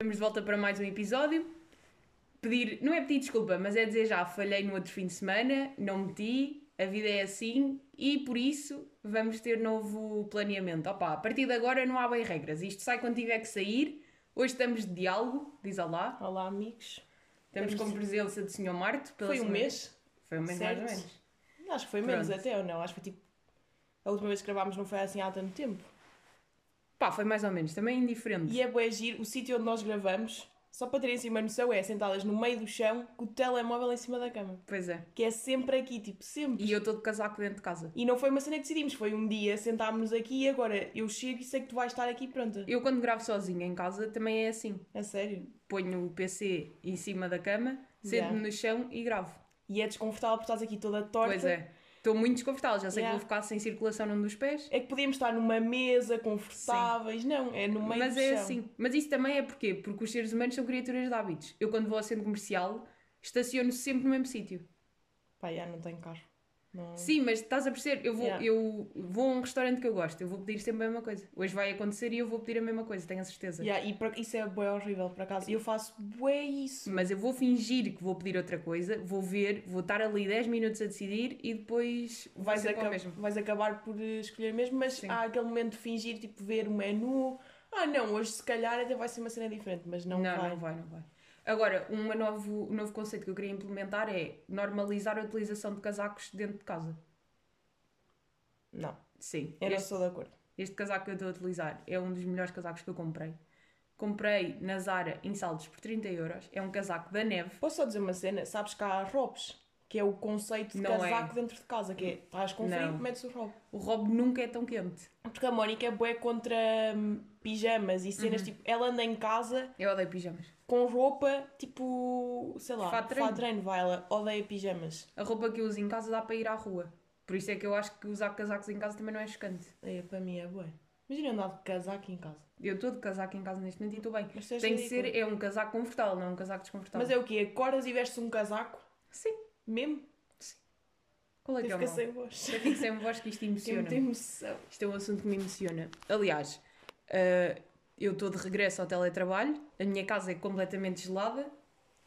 Estamos de volta para mais um episódio. Pedir, não é pedir desculpa, mas é dizer já, falhei no outro fim de semana, não meti, a vida é assim e por isso vamos ter novo planeamento. Opa, a partir de agora não há bem regras, isto sai quando tiver que sair. Hoje estamos de diálogo, diz olá. Olá, amigos. Estamos com presença do Sr. Pela Foi um semana- mês? Foi um mês Certo. mais ou menos. Acho que foi menos Pronto. até, ou não? Acho que foi tipo. A última vez que gravámos não foi assim há tanto tempo. Pá, foi mais ou menos, também indiferente. E é bué giro, o sítio onde nós gravamos, só para terem assim uma noção, é sentadas no meio do chão com o telemóvel em cima da cama. Pois é. Que é sempre aqui, tipo, sempre. E eu estou de casaco dentro de casa. E não foi uma cena que decidimos, foi um dia sentámos-nos aqui e agora eu chego e sei que tu vais estar aqui pronta. Eu quando gravo sozinha em casa também é assim. É sério. Ponho o PC em cima da cama, Yeah. sento-me no chão e gravo. E é desconfortável porque estás aqui toda torta. Pois é. Estou muito desconfortável, já sei Yeah. que vou ficar sem circulação num dos pés. É que podíamos estar numa mesa, confortáveis. Não, é no meio Mas é chão. assim. Mas isso também é porquê? Porque os seres humanos são criaturas de hábitos. Eu quando vou ao centro comercial, estaciono sempre no mesmo sítio. Pá, já não tenho carro. Não... Sim, mas estás a perceber? Eu vou, Yeah. eu vou a um restaurante que eu gosto, eu vou pedir sempre a mesma coisa. Hoje vai acontecer e eu vou pedir a mesma coisa, tenho a certeza. Yeah, e por- isso é bué horrível, por acaso. Eu faço bué isso. Mas eu vou fingir que vou pedir outra coisa, vou ver, vou estar ali 10 minutos a decidir e depois Vais, aca- mesmo. vais acabar por eh, escolher mesmo, mas Sim. há aquele momento de fingir, tipo, ver o menu. Ah, não, hoje se calhar até vai ser uma cena diferente, mas não, não, vai. não vai, não vai. Agora, uma novo, um novo conceito que eu queria implementar é normalizar a utilização de casacos dentro de casa. Não, Sim. eu não Este, sou de acordo. este casaco que eu estou a utilizar é um dos melhores casacos que eu comprei. Comprei na Zara em saldos por 30 euros. É um casaco da neve. Posso só dizer uma cena? Sabes que há robes, que é o conceito de Não casaco é. dentro de casa, que é, estás com frio, Não. metes o robe. O robe nunca é tão quente. Porque a Mónica é bué contra hum, pijamas e cenas, tipo, ela anda em casa Eu odeio pijamas. Com roupa, tipo, sei lá, Fato treino. vai, ela odeia pijamas. A roupa que eu uso em casa dá para ir à rua. Por isso é que eu acho que usar casacos em casa também não é chocante. É, para mim é bué. Imagina andar de casaco em casa. Eu estou de casaco em casa neste momento e estou bem. Mas és Tem que ser, é um casaco confortável, não é um casaco desconfortável. Mas é o quê? Acordas e vestes um casaco? Sim. Mesmo? Qual é que é Eu o fico mal? sem voz. Eu fico sem voz que isto Tem emociona. muita emoção. Isto é um assunto que me emociona. Aliás, eh, eu estou de regresso ao teletrabalho, a minha casa é completamente gelada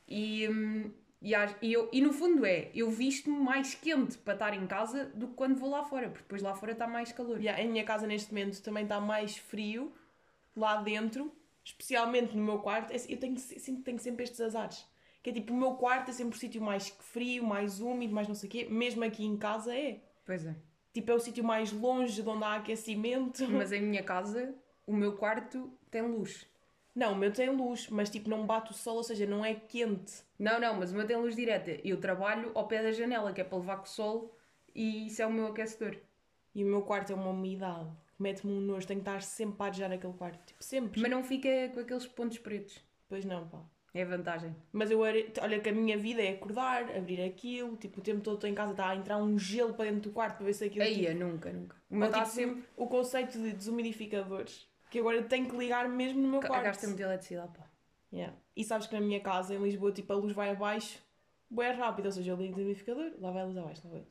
e, hum, e, e eu- e no fundo é, eu visto-me mais quente para estar em casa do que quando vou lá fora, porque depois lá fora está mais calor. Yeah, em minha casa neste momento também está mais frio lá dentro, especialmente no meu quarto. É- Eu tenho, sinto tenho sempre estes azares. Que é tipo, o meu quarto é sempre o sítio mais frio, mais úmido, mais não sei o quê. Mesmo aqui em casa é. Pois é. Tipo, é o sítio mais longe de onde há aquecimento. Mas em minha casa, o meu quarto tem luz. Não, o meu tem luz, mas tipo, não bate o sol, ou seja, não é quente. Não, não, mas o meu tem luz direta. Eu trabalho ao pé da janela, que é para levar com o sol, e isso é o meu aquecedor. E o meu quarto é uma umidade. Mete-me um nojo, tenho que estar sempre a arejar aquele quarto. Tipo, sempre. Mas não fica com aqueles pontos pretos. Pois não, pá. É vantagem. Mas eu, are- olha que a minha vida é acordar, abrir aquilo, tipo, o tempo todo estou em casa, está a entrar um gelo para dentro do quarto para ver se aquilo... Aí, tipo, é nunca, nunca. Ou, está tipo, sempre. O conceito de desumidificadores, que agora tenho que ligar mesmo no meu quarto. Gasta muita eletricidade, pá. Yeah. E sabes que na minha casa, em Lisboa, tipo, a luz vai abaixo, bem rápido, ou seja, eu ligo o desumidificador, lá vai a luz abaixo. Lá vai.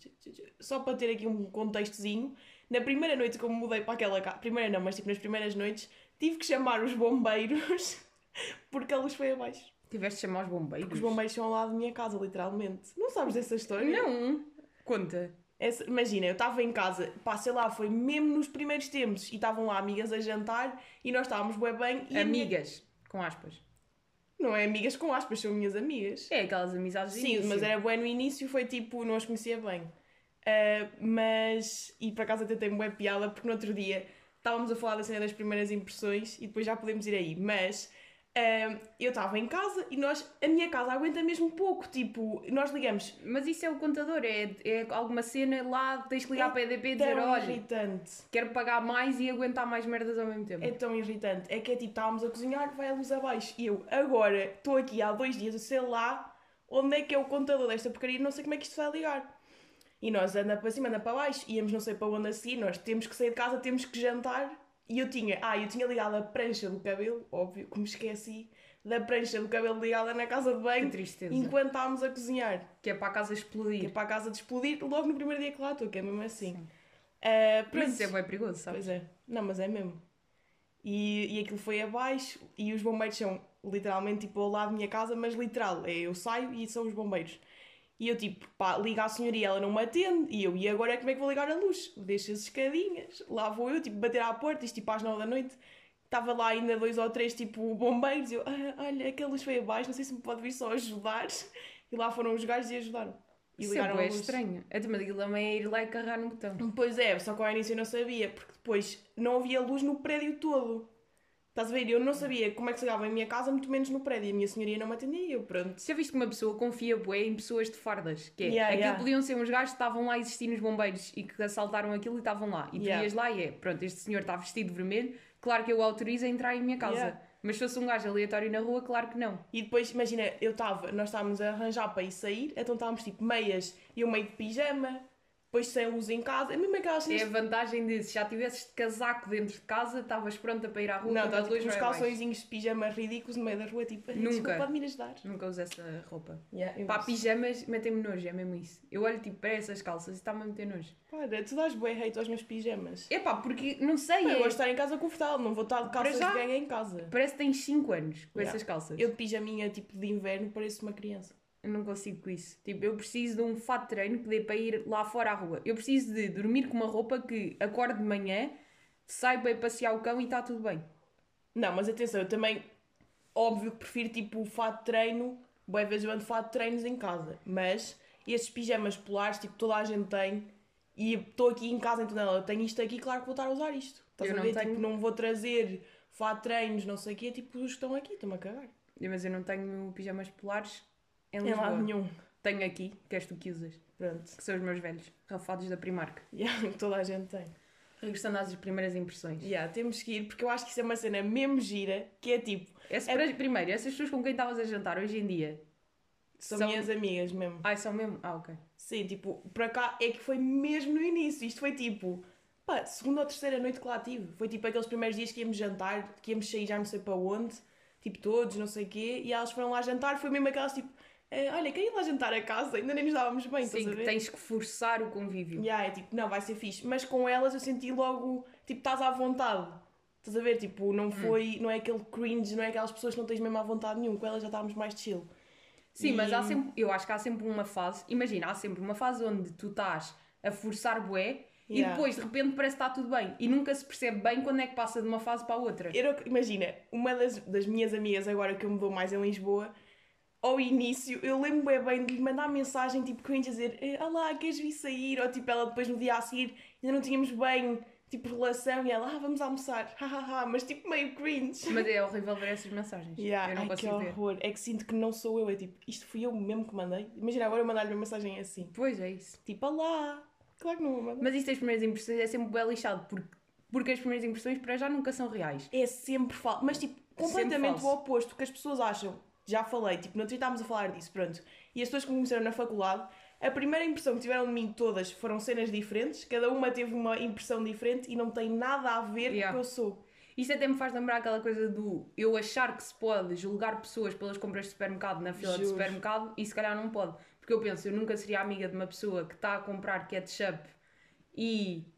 Só para ter aqui um contextozinho, na primeira noite que eu me mudei para aquela casa, primeira não, mas tipo, nas primeiras noites, tive que chamar os bombeiros porque a luz foi abaixo. Tiveste de chamar os bombeiros? Porque os bombeiros são ao lado da minha casa, literalmente. Não sabes dessa história? Não! Conta. Essa- imagina, eu estava em casa, pá, sei lá, foi mesmo nos primeiros tempos, e estavam lá amigas a jantar, e nós estávamos bué bem, e a minha- Amigas, com aspas. Não é amigas com aspas, são minhas amigas. É aquelas amizades de Sim, início. mas era bué no início, foi tipo, não as conhecia bem. Ah, mas, e por acaso até tem bué piada, porque no outro dia estávamos a falar da cena das primeiras impressões, e depois já podemos ir aí, mas... ah, eu estava em casa e nós, a minha casa aguenta mesmo pouco, tipo, nós ligamos Mas isso é o contador, é, é alguma cena lá, tens que ligar É para a EDP e dizer: tão olha, irritante. quero pagar mais e aguentar mais merdas ao mesmo tempo. É tão irritante. É que é tipo, estávamos a cozinhar, vai a luz abaixo. E eu, agora, estou aqui há dois dias, sei lá onde é que é o contador desta porcaria, não sei como é que isto vai ligar. E nós anda para cima, anda para baixo, íamos não sei para onde a seguir, nós temos que sair de casa, temos que jantar. E eu tinha, ah, eu tinha ligado a prancha do cabelo, óbvio, que me esqueci, da prancha do cabelo ligada na casa de banho, enquanto estávamos a cozinhar. Que é para a casa Que é explodir. para a casa de explodir logo no primeiro dia que lá estou, que é mesmo assim. Sim. Mas pronto. isso é bem perigoso, sabes? Pois é. Não, mas é mesmo. e, e aquilo foi abaixo e os bombeiros são literalmente tipo ao lado da minha casa, mas literal, é eu saio e são os bombeiros. E eu tipo, pá, liga à senhoria, ela não me atende. E eu, e agora é como é que vou ligar a luz? Deixa as escadinhas. Lá vou eu, tipo, bater à porta, isto tipo às nove da noite. Estava lá ainda dois ou três, tipo, bombeiros. E eu, ah, olha, aquela luz foi abaixo, não sei se me pode vir só ajudar. E lá foram os gajos e ajudaram. E Isso ligaram é a bué luz. estranho. Aquilo também é ir lá e carregar no botão. Pois é, só que ao início eu não sabia, porque depois não havia luz no prédio todo. Estás a ver? Eu não sabia como é que se ligava em minha casa, muito menos no prédio. A minha senhoria não me atendia e eu, pronto. Já viste que uma pessoa confia bué em pessoas de fardas? Que é, Yeah, aquilo yeah. podiam ser uns gajos que estavam lá a existir nos bombeiros e que assaltaram aquilo e estavam lá. E tu Yeah. ias lá e é, pronto, este senhor está vestido de vermelho, claro que eu o autorizo a entrar em minha casa. Mas se fosse um gajo aleatório na rua, claro que não. E depois, imagina, eu estava, nós estávamos a arranjar para ir sair, então estávamos tipo meias e eu meio de pijama, depois sem luz em casa, é mesmo aquelas É a cenas. vantagem de se já tivesses de casaco dentro de casa, estavas pronta para ir à rua Não, quando está a tipo uns calçõezinhos de pijama ridículos no meio da rua, tipo, Nunca. desculpa, pode-me ajudar. Nunca usei essa roupa. Yeah, eu Pá, pijamas metem-me nojo, é mesmo isso. Eu olho tipo para essas calças e está-me a meter nojo. Para, tu dás bué hate aos meus pijamas. Epá, porque não sei, Eu é- gosto de estar em casa confortável, não vou estar de calças já. de gangue em casa. parece que tens 5 anos com Yeah. essas calças. Eu de pijaminha tipo de inverno pareço uma criança. Eu não consigo com isso. Tipo, eu preciso de um fato de treino que dê para ir lá fora à rua. Eu preciso de dormir com uma roupa que acorde de manhã, saio para ir passear o cão e está tudo bem. Não, mas atenção, eu também, óbvio que prefiro tipo o fato de treino, boas vezes eu ando fato de treinos em casa, mas estes pijamas polares, tipo, toda a gente tem, e estou aqui em casa, então eu tenho isto aqui, claro que vou estar a usar isto. Estás Eu a não ver? tenho. Tipo, não vou trazer fato de treinos, não sei o quê, tipo, os que estão aqui, estão-me a cagar. Mas eu não tenho pijamas polares em Em lado nenhum. Tenho aqui, que és tu que usas. Pronto. Que são os meus velhos, rafados da Primark. Yeah, toda a gente tem. Regressando às primeiras impressões. Yeah, temos que ir, porque eu acho que isso é uma cena mesmo gira, que é tipo, Esse, É- Primeiro, essas pessoas com quem estavas a jantar hoje em dia. são, São- minhas amigas mesmo. Ai, são mesmo? Ah, ok. Sim, tipo, para cá é que foi mesmo no início. Isto foi tipo, pá, segunda ou terceira noite que lá tive. Foi tipo aqueles primeiros dias que íamos jantar, que íamos sair já não sei para onde, tipo todos, não sei o quê, e elas foram lá jantar. Foi mesmo aquelas tipo, "Eh, olha, quem ir lá jantar a casa? Ainda nem nos dávamos bem, Sim, estás a ver? tens que forçar o convívio. Yeah, é tipo, não, vai ser fixe. Mas com elas eu senti logo, tipo, estás à vontade. Estás a ver? Tipo, Hum. não foi, não é aquele cringe, não é aquelas pessoas que não tens mesmo à vontade nenhum. Com elas já estávamos mais chill. Sim, E- mas há sempre, eu acho que há sempre uma fase, imagina, há sempre uma fase onde tu estás a forçar bué e Yeah. depois de repente parece que está tudo bem e nunca se percebe bem quando é que passa de uma fase para a outra. Eu imagina, uma das, das minhas amigas agora que eu me dou mais em Lisboa, ao início eu lembro bem, bem de lhe mandar mensagem tipo cringe a dizer "Eh, Olá, queres vir sair? Ou tipo ela depois no dia a seguir ainda não tínhamos bem tipo relação e ela, ah, vamos almoçar, hahaha, mas tipo meio cringe. Mas é horrível ver essas mensagens. Yeah, eu não ai, que consigo ver. horror. É que sinto que não sou eu, é tipo, isto fui eu mesmo que mandei. Imagina agora eu mandar-lhe uma mensagem assim, Pois é isso. tipo, olá. Claro que não vou mandar. Mas isto das primeiras impressões é sempre bem lixado porque, porque as primeiras impressões para já nunca são reais. É sempre falso. Mas, tipo, completamente falso. o oposto que as pessoas acham. Já falei, tipo, não estávamos a falar disso, pronto. E as pessoas que me conheceram na faculdade, a primeira impressão que tiveram de mim todas foram cenas diferentes, cada uma teve uma impressão diferente e não tem nada a ver Yeah. com o que eu sou. Isto até me faz lembrar aquela coisa do eu achar que se pode julgar pessoas pelas compras de supermercado na fila de Juro. supermercado e se calhar não pode. Porque eu penso, eu nunca seria amiga de uma pessoa que está a comprar ketchup e.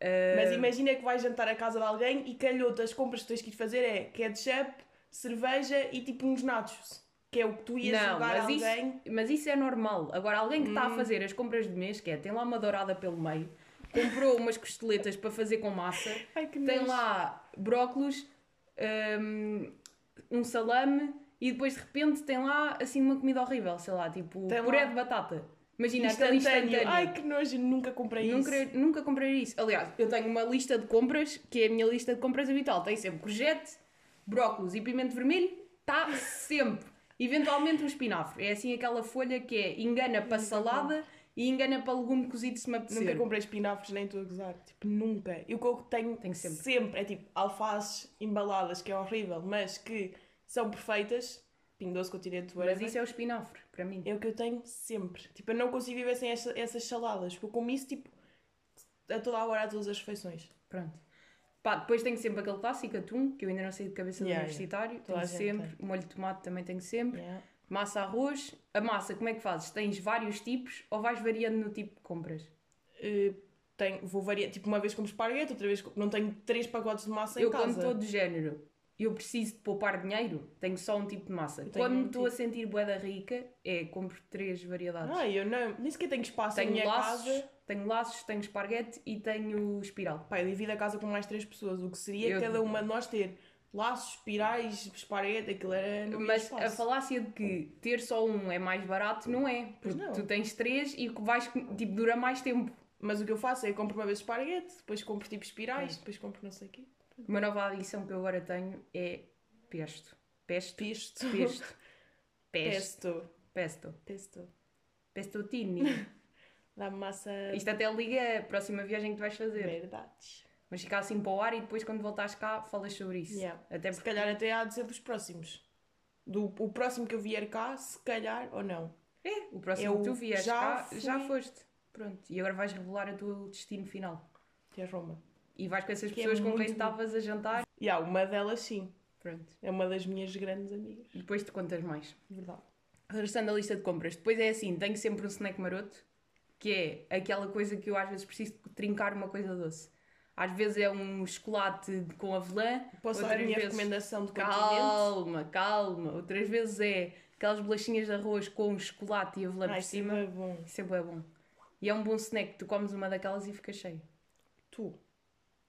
eh, Mas imagina que vais jantar à casa de alguém e calhou-te as compras que tens que ir fazer é ketchup, cerveja e tipo uns nachos. Que é o que tu ias Não, julgar mas isso, alguém. mas isso é normal. Agora, alguém que está Hum. a fazer as compras de mês, que é, tem lá uma dourada pelo meio, comprou umas costeletas para fazer com massa, Ai, tem lá brócolos, hum, um salame e depois de repente tem lá assim uma comida horrível, sei lá, tipo Tem puré lá- de batata. Imagina aquele Instantâneo. instantâneo. Ai, que nojo, nunca comprei Nunca, isso. nunca comprei isso. Aliás, eu tenho uma lista de compras, que é a minha lista de compras habitual. Tem sempre courgette, brócolis e pimento vermelho. Está sempre. Eventualmente um espinafre. É assim aquela folha que é engana para salada e engana para legume cozido se me apetecer. Nunca comprei espinafres, nem estou a gozar. Tipo, nunca. E o que eu tenho Tenho sempre. é tipo alfaces embaladas, que é horrível, mas que são perfeitas. Pingo doce, continente, Mas whatever. isso é o espinafre, para mim. É o que eu tenho sempre. Tipo, eu não consigo viver sem essa- essas saladas. Porque eu como isso, tipo, a toda a hora, a todas as refeições. Pronto. Pá, depois tenho sempre aquele clássico atum, que eu ainda não sei de cabeça do Yeah, universitário. Toda a Tenho sempre. Molho de tomate também tenho sempre. Yeah. Massa arroz. A massa, como é que fazes? Tens vários tipos ou vais variando no tipo que compras? Eh, tenho, vou variar. Tipo, uma vez como esparguete, outra vez. Não tenho três pacotes de massa eu em casa. quando estou de género, eu preciso de poupar dinheiro, tenho só um tipo de massa. Eu Quando um estou a tipo. sentir boeda rica, é compro três variedades. Ah, eu não. Nem sequer tenho espaço tenho minha laços, casa. Tenho laços, tenho esparguete e tenho espiral. Pá, eu divido a casa com mais três pessoas, o que seria eu... cada uma de nós ter laços, espirais, esparguete, aquilo era. Mas a falácia de que ter só um é mais barato não é. Porque não. tu tens três e vais, tipo, dura mais tempo. Mas o que eu faço é compro uma vez esparguete, depois compro tipo espirais, é. depois compro não sei o quê. Uma nova adição que eu agora tenho é pesto. Pesto. Pesto. Pesto. Pesto. Pesto. Pesto. Pestotini. Dá massa. Isto até liga a próxima viagem que tu vais fazer. Verdades. Mas fica assim para o ar e depois quando voltares cá falas sobre isso. Yeah. Até Se porque calhar até há de ser dos próximos. Do, o próximo que eu vier cá, se calhar ou não. é, o próximo Eu que tu vieres já cá fui- já foste. Pronto. E agora vais revelar o teu destino final. Que é Roma. E vais com essas Que é pessoas com quem estavas a jantar. E há uma delas sim. Pronto. É uma das minhas grandes amigas. E depois te contas mais. Verdade. Regressando à lista de compras, depois é assim, tenho sempre um snack maroto, que é aquela coisa que eu às vezes preciso trincar uma coisa doce. Às vezes é um chocolate com avelã, Posso dar a minha vezes... recomendação de? Calma, calma. Outras vezes é aquelas bolachinhas de arroz com chocolate e avelã Ai, por cima. sempre é bom. Isso é bom. E é um bom snack, tu comes uma daquelas e ficas cheio. Tu.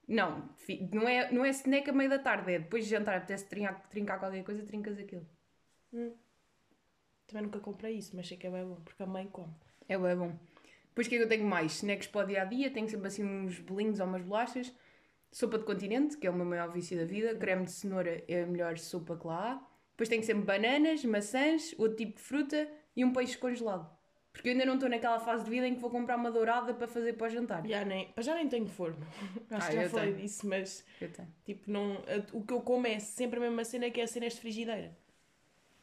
Não, não é, não é snack a meio da tarde, é depois de jantar, apetece trincar, trincar qualquer coisa, trincas aquilo. Também nunca comprei isso, mas sei que é bem bom, porque a mãe come. É bem bom. Depois o que é que eu tenho mais? Snacks para o dia a dia, tenho sempre assim uns bolinhos ou umas bolachas. Sopa de continente, que é o meu maior vício da vida. Creme de cenoura é a melhor sopa que lá há. Depois tenho sempre bananas, maçãs, outro tipo de fruta e um peixe congelado. Porque eu ainda não estou naquela fase de vida em que vou comprar uma dourada para fazer para o jantar. Já nem, já nem tenho forno. Acho Ah, que já falei tenho. disso, mas Eu tenho. tipo, não, a- o que eu como é sempre a mesma cena que é cenas de frigideira.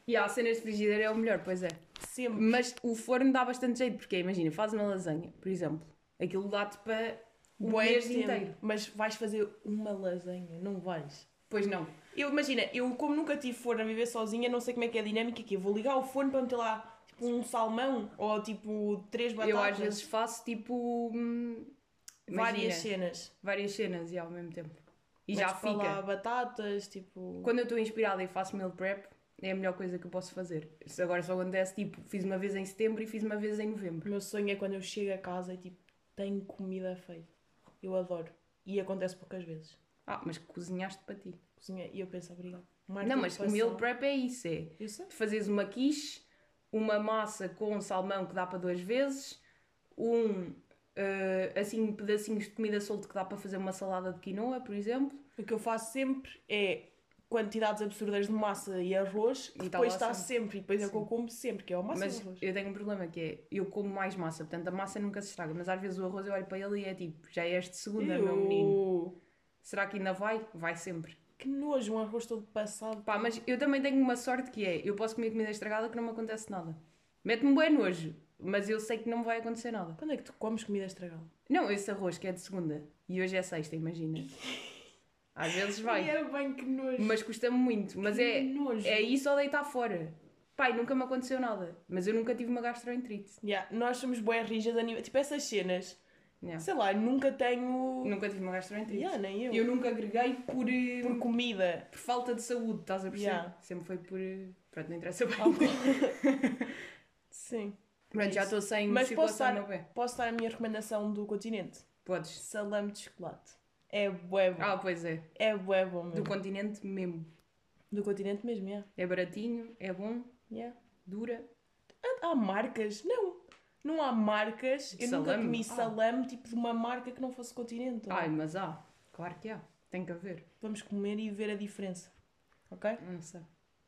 E há cenas de frigideira é o melhor, pois é. Sempre. Mas o forno dá bastante jeito, porque imagina, fazes uma lasanha, por exemplo. Aquilo dá-te para um Bué mês tempo. inteiro. Mas vais fazer uma lasanha, não vais. Pois não. Eu imagina, eu como nunca tive forno a viver sozinha, não sei como é que é a dinâmica aqui. Eu vou ligar o forno para meter lá tipo um salmão ou tipo três batatas. Eu às vezes faço tipo. hum, várias cenas. várias cenas e ao mesmo tempo. E Metes já para lá fica. batatas, tipo. Quando eu estou inspirada e faço meal prep, é a melhor coisa que eu posso fazer. Isso agora só acontece tipo, fiz uma vez em setembro e fiz uma vez em O novembro. meu sonho é quando eu chego a casa e tipo, tenho comida feita. Eu adoro. E acontece poucas vezes. Ah, mas cozinhaste para ti. Cozinha e eu penso, obrigado. Não, mas o meal prep é isso: é Eu sei. fazes uma quiche, uma massa com salmão que dá para duas vezes, um. eh, assim, pedacinhos de comida solto que dá para fazer uma salada de quinoa, por exemplo. O que eu faço sempre é quantidades absurdas de massa e arroz, E tá depois está sempre. E depois é o que eu como sempre, que é o massa Mas e arroz. eu tenho um problema que é, eu como mais massa, portanto a massa nunca se estraga, mas às vezes o arroz eu olho para ele e é tipo, já é este segunda, meu menino. Eu- Será que ainda vai? Vai sempre. Que nojo, um arroz todo passado. Pá, mas eu também tenho uma sorte que é, eu posso comer comida estragada que não me acontece nada. Mete-me bem nojo, mas eu sei que não me vai acontecer nada. Quando é que tu comes comida estragada? Não, esse arroz que é de segunda e hoje é sexta, imagina. Às vezes vai, é bem que nojo. mas custa-me muito. Mas Que é, nojo. é isso ou deitar fora. Pai, nunca me aconteceu nada, mas eu nunca tive uma gastroenterite. Yeah, nós somos bué rijas a nível... Tipo, essas cenas, Yeah. sei lá, nunca tenho... Nunca tive uma gastroenterite. Yeah, nem eu. Eu nunca agreguei por, eh, Por comida. por falta de saúde, estás a perceber? Yeah. Sempre foi por. eh, Pronto, não interessa bem. Sim. Pronto, já estou sem Mas posso dar, posso dar a minha recomendação do continente? Podes. Salame de chocolate. É bué bom. Ah, pois é. É bué bom mesmo. Do continente mesmo. Do continente mesmo, yeah. É baratinho, é bom, Yeah. dura. Há marcas? Não. Não há marcas. Eu nunca salame? comi Ah. salame tipo de uma marca que não fosse continente. Ai, mas há. Claro que há. Tem que haver. Vamos comer e ver a diferença. Ok? Não sei.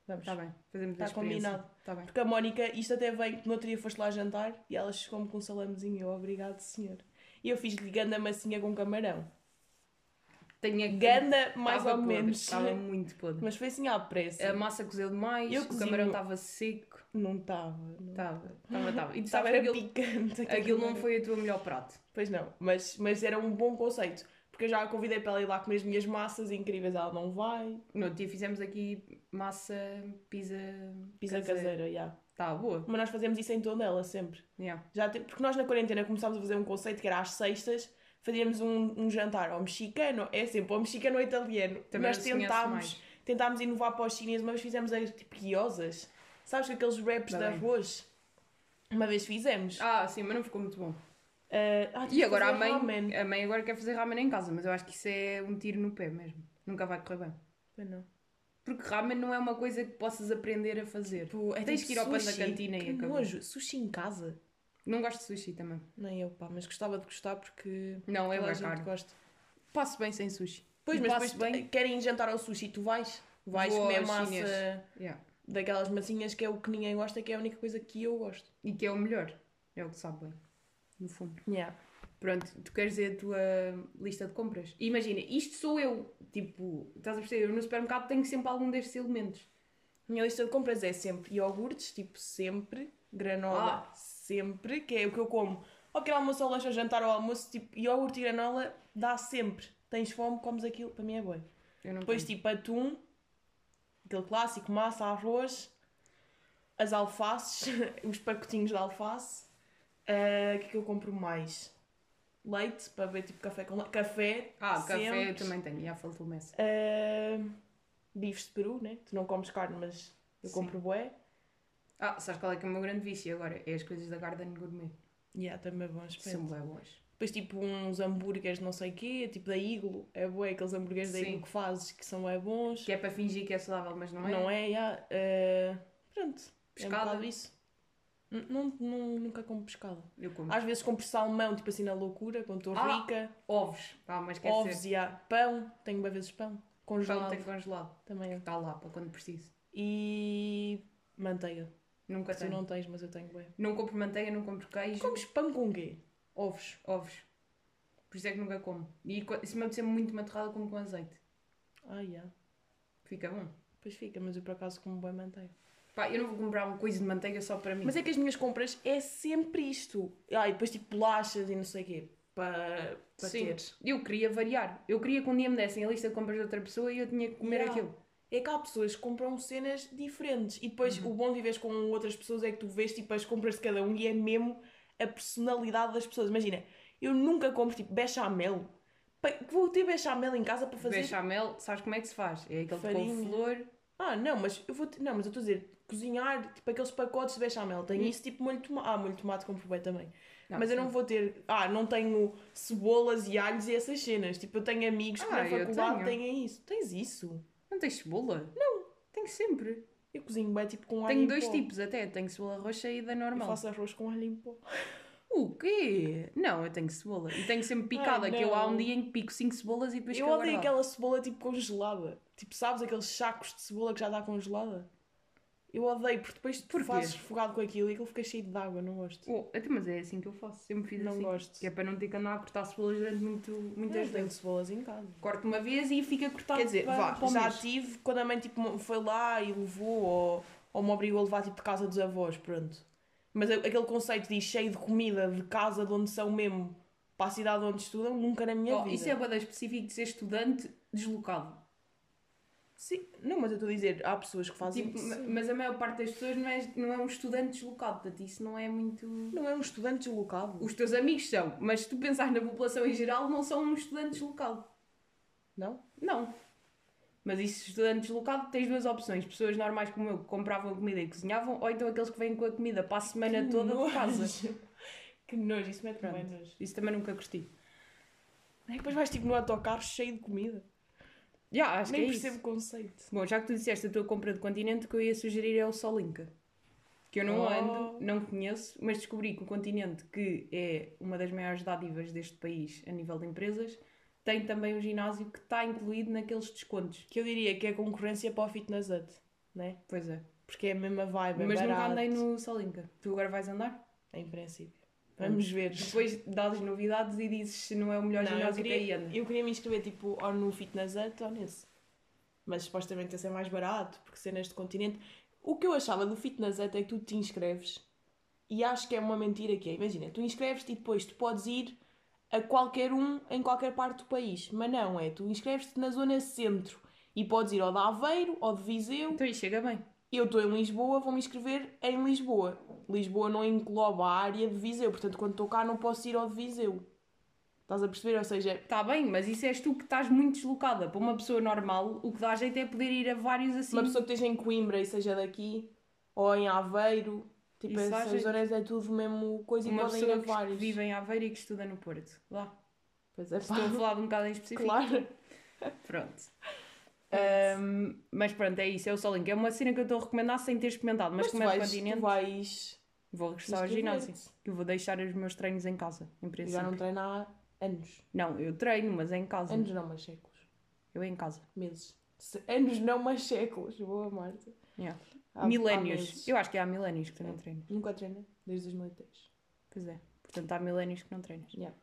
Vamos. Está bem. Fazemos Tá a experiência. combinado. Está bem. Porque a Mónica, isto até veio, no outro dia foste lá jantar e ela chegou-me com um salamezinho. Eu, obrigado, senhor. E eu fiz-lhe ganda massinha com camarão. Tenho. Ganda, mais ou menos. Estava muito podre. Mas foi assim à pressa. A massa cozeu demais, Eu o cozinho- camarão estava seco. Não estava. Não Estava, estava, estava. E tu Estava sabes aquilo, picante. aquilo não foi o teu melhor prato. Pois não, mas, mas era um bom conceito. Porque eu já a convidei para ela ir lá comer as minhas massas incríveis, ela não vai. No dia fizemos aqui massa, pizza, Pizza caseira, já. Está boa. Mas nós fazemos isso em Tondela sempre. Yeah. Já te- Porque nós na quarentena começámos a fazer um conceito que era às sextas, fazíamos um, um jantar ao mexicano, é sempre ou mexicano ou italiano. Também Nós tentámos, tentámos inovar para os chineses, uma vez fizemos as, tipo guiosas. Sabes aqueles wraps Tá de bem. arroz? Uma vez fizemos. Ah, sim, mas não ficou muito bom. Ah, ah, E agora a mãe, ramen. a mãe agora quer fazer ramen em casa, mas eu acho que isso é um tiro no pé mesmo. Nunca vai correr bem. Pois não. Porque ramen não é uma coisa que possas aprender a fazer. Tipo, é Tens tipo que ir ao pão da cantina e que acabou. nojo. Sushi em casa? Não gosto de sushi também. Nem eu, pá, mas gostava de gostar porque Não, é bem gente caro. gosta. Passo bem sem sushi. Pois, mas depois bem. querem jantar ao sushi, tu vais? Vais Vou comer massa. Yeah. daquelas massinhas que é o que ninguém gosta, que é a única coisa que eu gosto. E que é o melhor. É o que sabe bem. No fundo. Yeah. Pronto, tu queres dizer a tua lista de compras? Imagina, isto sou eu. Tipo, estás a perceber? Eu no supermercado tenho sempre algum destes elementos. Minha lista de compras é sempre iogurtes, tipo sempre, granola, Ah. Sempre, que é o que eu como. Ao pequeno almoço, ao lanche, ao jantar, ao almoço, tipo, iogurte e granola dá sempre. Tens fome, comes aquilo, para mim é bom. Depois, tenho. tipo, atum, aquele clássico, massa, arroz, as alfaces, os pacotinhos de alface. Ah, O que é que eu compro mais? Leite, para ver tipo café com leite. Café, Ah, café eu sempre. também tenho. Já faltou-me essa. Ah, bifes de peru, né? Tu não comes carne, mas eu Sim. compro bué. Ah, sabes qual é que é o meu grande vício agora? É as coisas da Garden Gourmet. Yeah, também é bom aspecto. São bem boas. Depois tipo uns hambúrgueres não sei o quê, tipo da Iglo. É bué, aqueles hambúrgueres da. Iglo que fazes que são é bons. Que é para fingir que é saudável, mas não é. Não é, yeah. Ah, pronto. É um Pescada. bocado isso. Não, não, nunca como pescada. Eu como. Às vezes compro salmão, tipo assim na loucura, quando estou Ah, rica. Ovos. Ah, mas quer Ovos e há pão, tenho bem vezes pão. pão Congelado tem congelado. também. é. Está lá para quando preciso. E manteiga. Nunca Tu tenho. não tens, mas eu tenho bem. Não compro manteiga, não compro queijo. Comes pão com quê? Ovos. Ovos. Por isso é que nunca como. E se me apetecer muito uma torrada, como com azeite. Ah, yeah. Fica bom. Pois fica, mas eu por acaso como bem manteiga. Pá, eu não vou comprar uma coisa de manteiga só para mim. Mas é que as minhas compras é sempre isto. Ah, e depois tipo bolachas e não sei o quê. Para, para Sim. teres. Eu queria variar. Eu queria que um dia me dessem a lista de compras de outra pessoa e eu tinha que comer Yeah. aquilo. É que há pessoas que compram cenas diferentes. E depois Uhum. o bom de viveres com outras pessoas é que tu vês tipo as compras de cada um e é mesmo a personalidade das pessoas. Imagina, eu nunca compro tipo bechamel. Vou ter bechamel em casa para fazer. Bechamel, sabes como é que se faz? É aquele Farinha. com flor. Ah, não, mas eu vou te- não, mas eu estou a dizer, cozinhar, tipo aqueles pacotes de bechamel, tem Hum. isso tipo molho de tomate. Ah, molho de tomate compro bem também. Não, mas eu sim. não vou ter, ah, não tenho cebolas e alhos e essas cenas. Tipo, eu tenho amigos que Ah, na eu faculdade tenho. têm isso. Tens isso? Não tens cebola? Não. Tenho sempre. Eu cozinho bem tipo com alho Tenho em dois pó. tipos até. Tenho cebola roxa e da Eu normal. faço arroz com alho em pó. O quê? Não, eu tenho cebola. E tenho sempre picada, Ai, que eu há um dia em que pico 5 cebolas e depois Eu fica odeio aquela cebola tipo congelada. Tipo, sabes aqueles sacos de cebola que já está congelada? Eu odeio, porque depois tu Porquê? fazes refogado com aquilo e aquilo fica cheio de água, não gosto. Oh, até, mas é assim que eu faço. Sempre fiz Não assim. gosto. Que é para não ter que andar a cortar cebolas durante muito, muitas Eu tenho vezes. cebolas em casa. Corto uma vez e fica cortado Quer dizer, para, vá, para já mês. tive quando a mãe tipo, foi lá e levou ou, ou me obrigou a levar tipo de casa dos avós, pronto. Mas aquele conceito de ir cheio de comida de casa de onde são mesmo para a cidade onde estudam, nunca na minha Oh, vida. isso é bada específico de ser estudante deslocado. Sim, não, mas eu estou a dizer, há pessoas que fazem Tipo, isso. ma- mas a maior parte das pessoas não é, não é um estudante deslocado, portanto isso não é muito. Não é um estudante deslocado. Os teus amigos são, mas se tu pensares na população em geral, não são um estudante deslocado. Não? Não. Mas isso, estudante deslocado, tens duas opções: pessoas normais como eu que compravam comida e cozinhavam, ou então aqueles que vêm com a comida para a semana Que toda de nojo. casa. Que nojo, isso mete Pronto. bem nojo. Isso também nunca gostei. E depois vais tipo no autocarro cheio de comida. Já, acho Nem que é percebo o conceito. Bom, já que tu disseste a tua compra de continente, o que eu ia sugerir é o Solinka. Que eu não Oh. ando, não conheço, mas descobri que o continente, que é uma das maiores dádivas deste país a nível de empresas, tem também um ginásio que está incluído naqueles descontos. Que eu diria que é concorrência para o Fitness Hut, né? Pois é. Porque é a mesma vibe, é mas nunca barato, andei no Solinka. Tu agora vais andar? Em princípio. Vamos ver. Depois dás novidades e dizes se não é o melhor Não, eu, ginásio que aí queria, eu queria me inscrever tipo ou no Fitness Hut ou nesse. Mas supostamente esse é mais barato, porque cenas de continente. O que eu achava do Fitness Hut é que tu te inscreves e acho que é uma mentira que é. Imagina, tu inscreves-te e depois tu podes ir a qualquer um em qualquer parte do país. Mas não, é, tu inscreves-te na zona centro e podes ir ao de Aveiro ou de Viseu. Então aí chega bem. Eu estou em Lisboa, vou-me inscrever em Lisboa. Lisboa não engloba a área de Viseu, portanto quando estou cá não posso ir ao de Viseu. Estás a perceber? Ou seja, Está bem, mas isso és tu que estás muito deslocada. Para uma pessoa normal, o que dá jeito é poder ir a vários assim. uma pessoa que esteja em Coimbra e seja daqui, ou em Aveiro, tipo, Isso essas zonas é tudo mesmo coisa e uma podem ir a pessoa que vários. vive em Aveiro e que estuda no Porto. Lá. Pois é, Estou pá, a falar de um bocado em específico. claro. Pronto. Ahm, mas pronto, é isso, é o Solink. É uma cena que eu estou a recomendar sem ter experimentado, mas, Mas, como é vais, continente, vais vou regressar ao ginásio. Que eu vou deixar os meus treinos em casa, em já Não... não treino há anos. eu treino, mas é em casa. Anos não, mas séculos. Eu em casa. Meses. Se- Anos não, mas séculos. Boa, Marta. Yeah. Há- milénios. Eu acho que há milénios que tu não É. treinas. Nunca treinei, desde 2010. Pois é. Portanto, há milénios que não treinas. Yeah.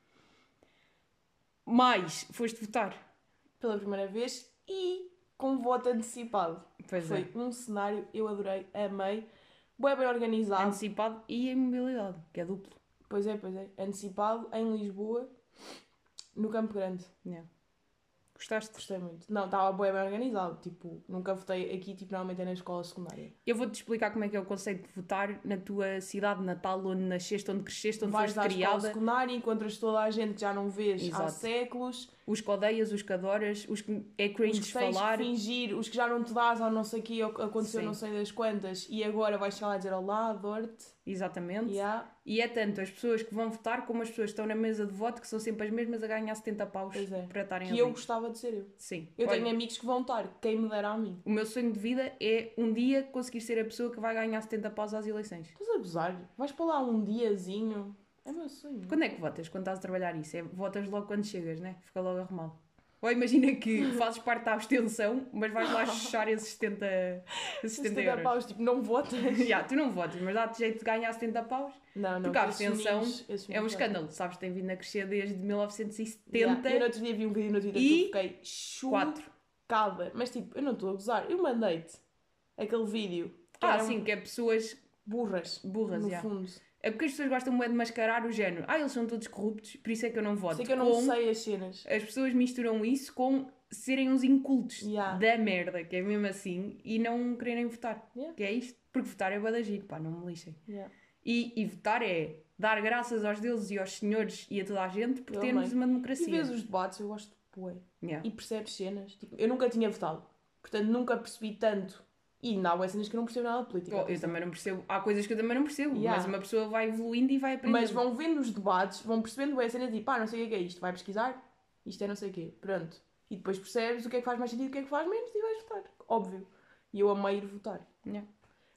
Mais, foste votar. Pela primeira vez e com voto antecipado. Pois Foi é. um cenário, eu adorei, amei. Bué bem organizado. Antecipado e em mobilidade, que é duplo. Pois é, pois é. Antecipado em Lisboa, no Campo Grande. Yeah. Gostaste? Gostei muito. Não, estava bué bem organizado. Tipo, nunca votei aqui, tipo, normalmente é na escola secundária. Eu vou-te explicar como é que é o conceito de votar na tua cidade natal, onde nasceste, onde cresceste, onde Vais foste à escola criada. secundária, encontras toda a gente que já não vês há Exato. séculos. Os que odeias, os que adoras, os que é Os cringe que tens falar. que fingir, os que já não te dás ou não sei o que, aconteceu Sim. não sei das quantas, e agora vais chegar lá dizer olá, adoro-te. Exatamente. Yeah. E é tanto as pessoas que vão votar como as pessoas que estão na mesa de voto, que são sempre as mesmas a ganhar 70 paus é. para estarem Que a eu ver. gostava de ser eu. Sim. Eu Olha, tenho amigos que vão estar, quem me dera a mim. O meu sonho de vida é um dia conseguir ser a pessoa que vai ganhar 70 paus às eleições. Estás a gozar? Vais para lá um diazinho. É meu sonho. Quando é que votas? Quando estás a trabalhar isso? É, votas logo quando chegas, né? Fica logo arrumado. Ou imagina que fazes parte da abstenção, mas vais lá chuchar esses 70, esses 70 70 euros. paus, tipo, não votas. Já, tu não votas, mas dá-te jeito de ganhar 70 paus. Não, não. Porque a abstenção meninos- É um escândalo, sabes? Tem vindo a crescer desde 1970. Yeah. Eu no outro dia vi um vídeo no Twitter E que fiquei chocada. Mas tipo, eu não estou a gozar. Eu mandei-te aquele vídeo. Ah, sim, que é pessoas burras. burras, no já. fundo. É porque as pessoas gostam de mascarar o género. Ah, eles são todos corruptos, por isso é que eu não voto. Sei que eu não Com- sei as cenas. As pessoas misturam isso com serem uns incultos Yeah. da merda, que é mesmo assim, e não quererem votar. Yeah. Que é isto. Porque votar é badagir, pá, não me lixem. Yeah. E, e votar é dar graças aos deuses e aos senhores e a toda a gente por Eu termos uma E democracia. vês os debates, eu gosto de. Yeah. E percebes cenas. Tipo, eu nunca tinha votado. Portanto, nunca percebi tanto. E ainda há cenas que eu não percebo nada de política. Oh, eu também não percebo. Há coisas que eu também não percebo, Yeah. mas uma pessoa vai evoluindo e vai aprendendo. Mas vão vendo os debates, vão percebendo bué cenas tipo, ah, não sei o que é isto. Vai pesquisar, isto é não sei o quê. Pronto. E depois percebes o que é que faz mais sentido e o que é que faz menos e vais votar. Óbvio. E eu amei ir votar. Yeah.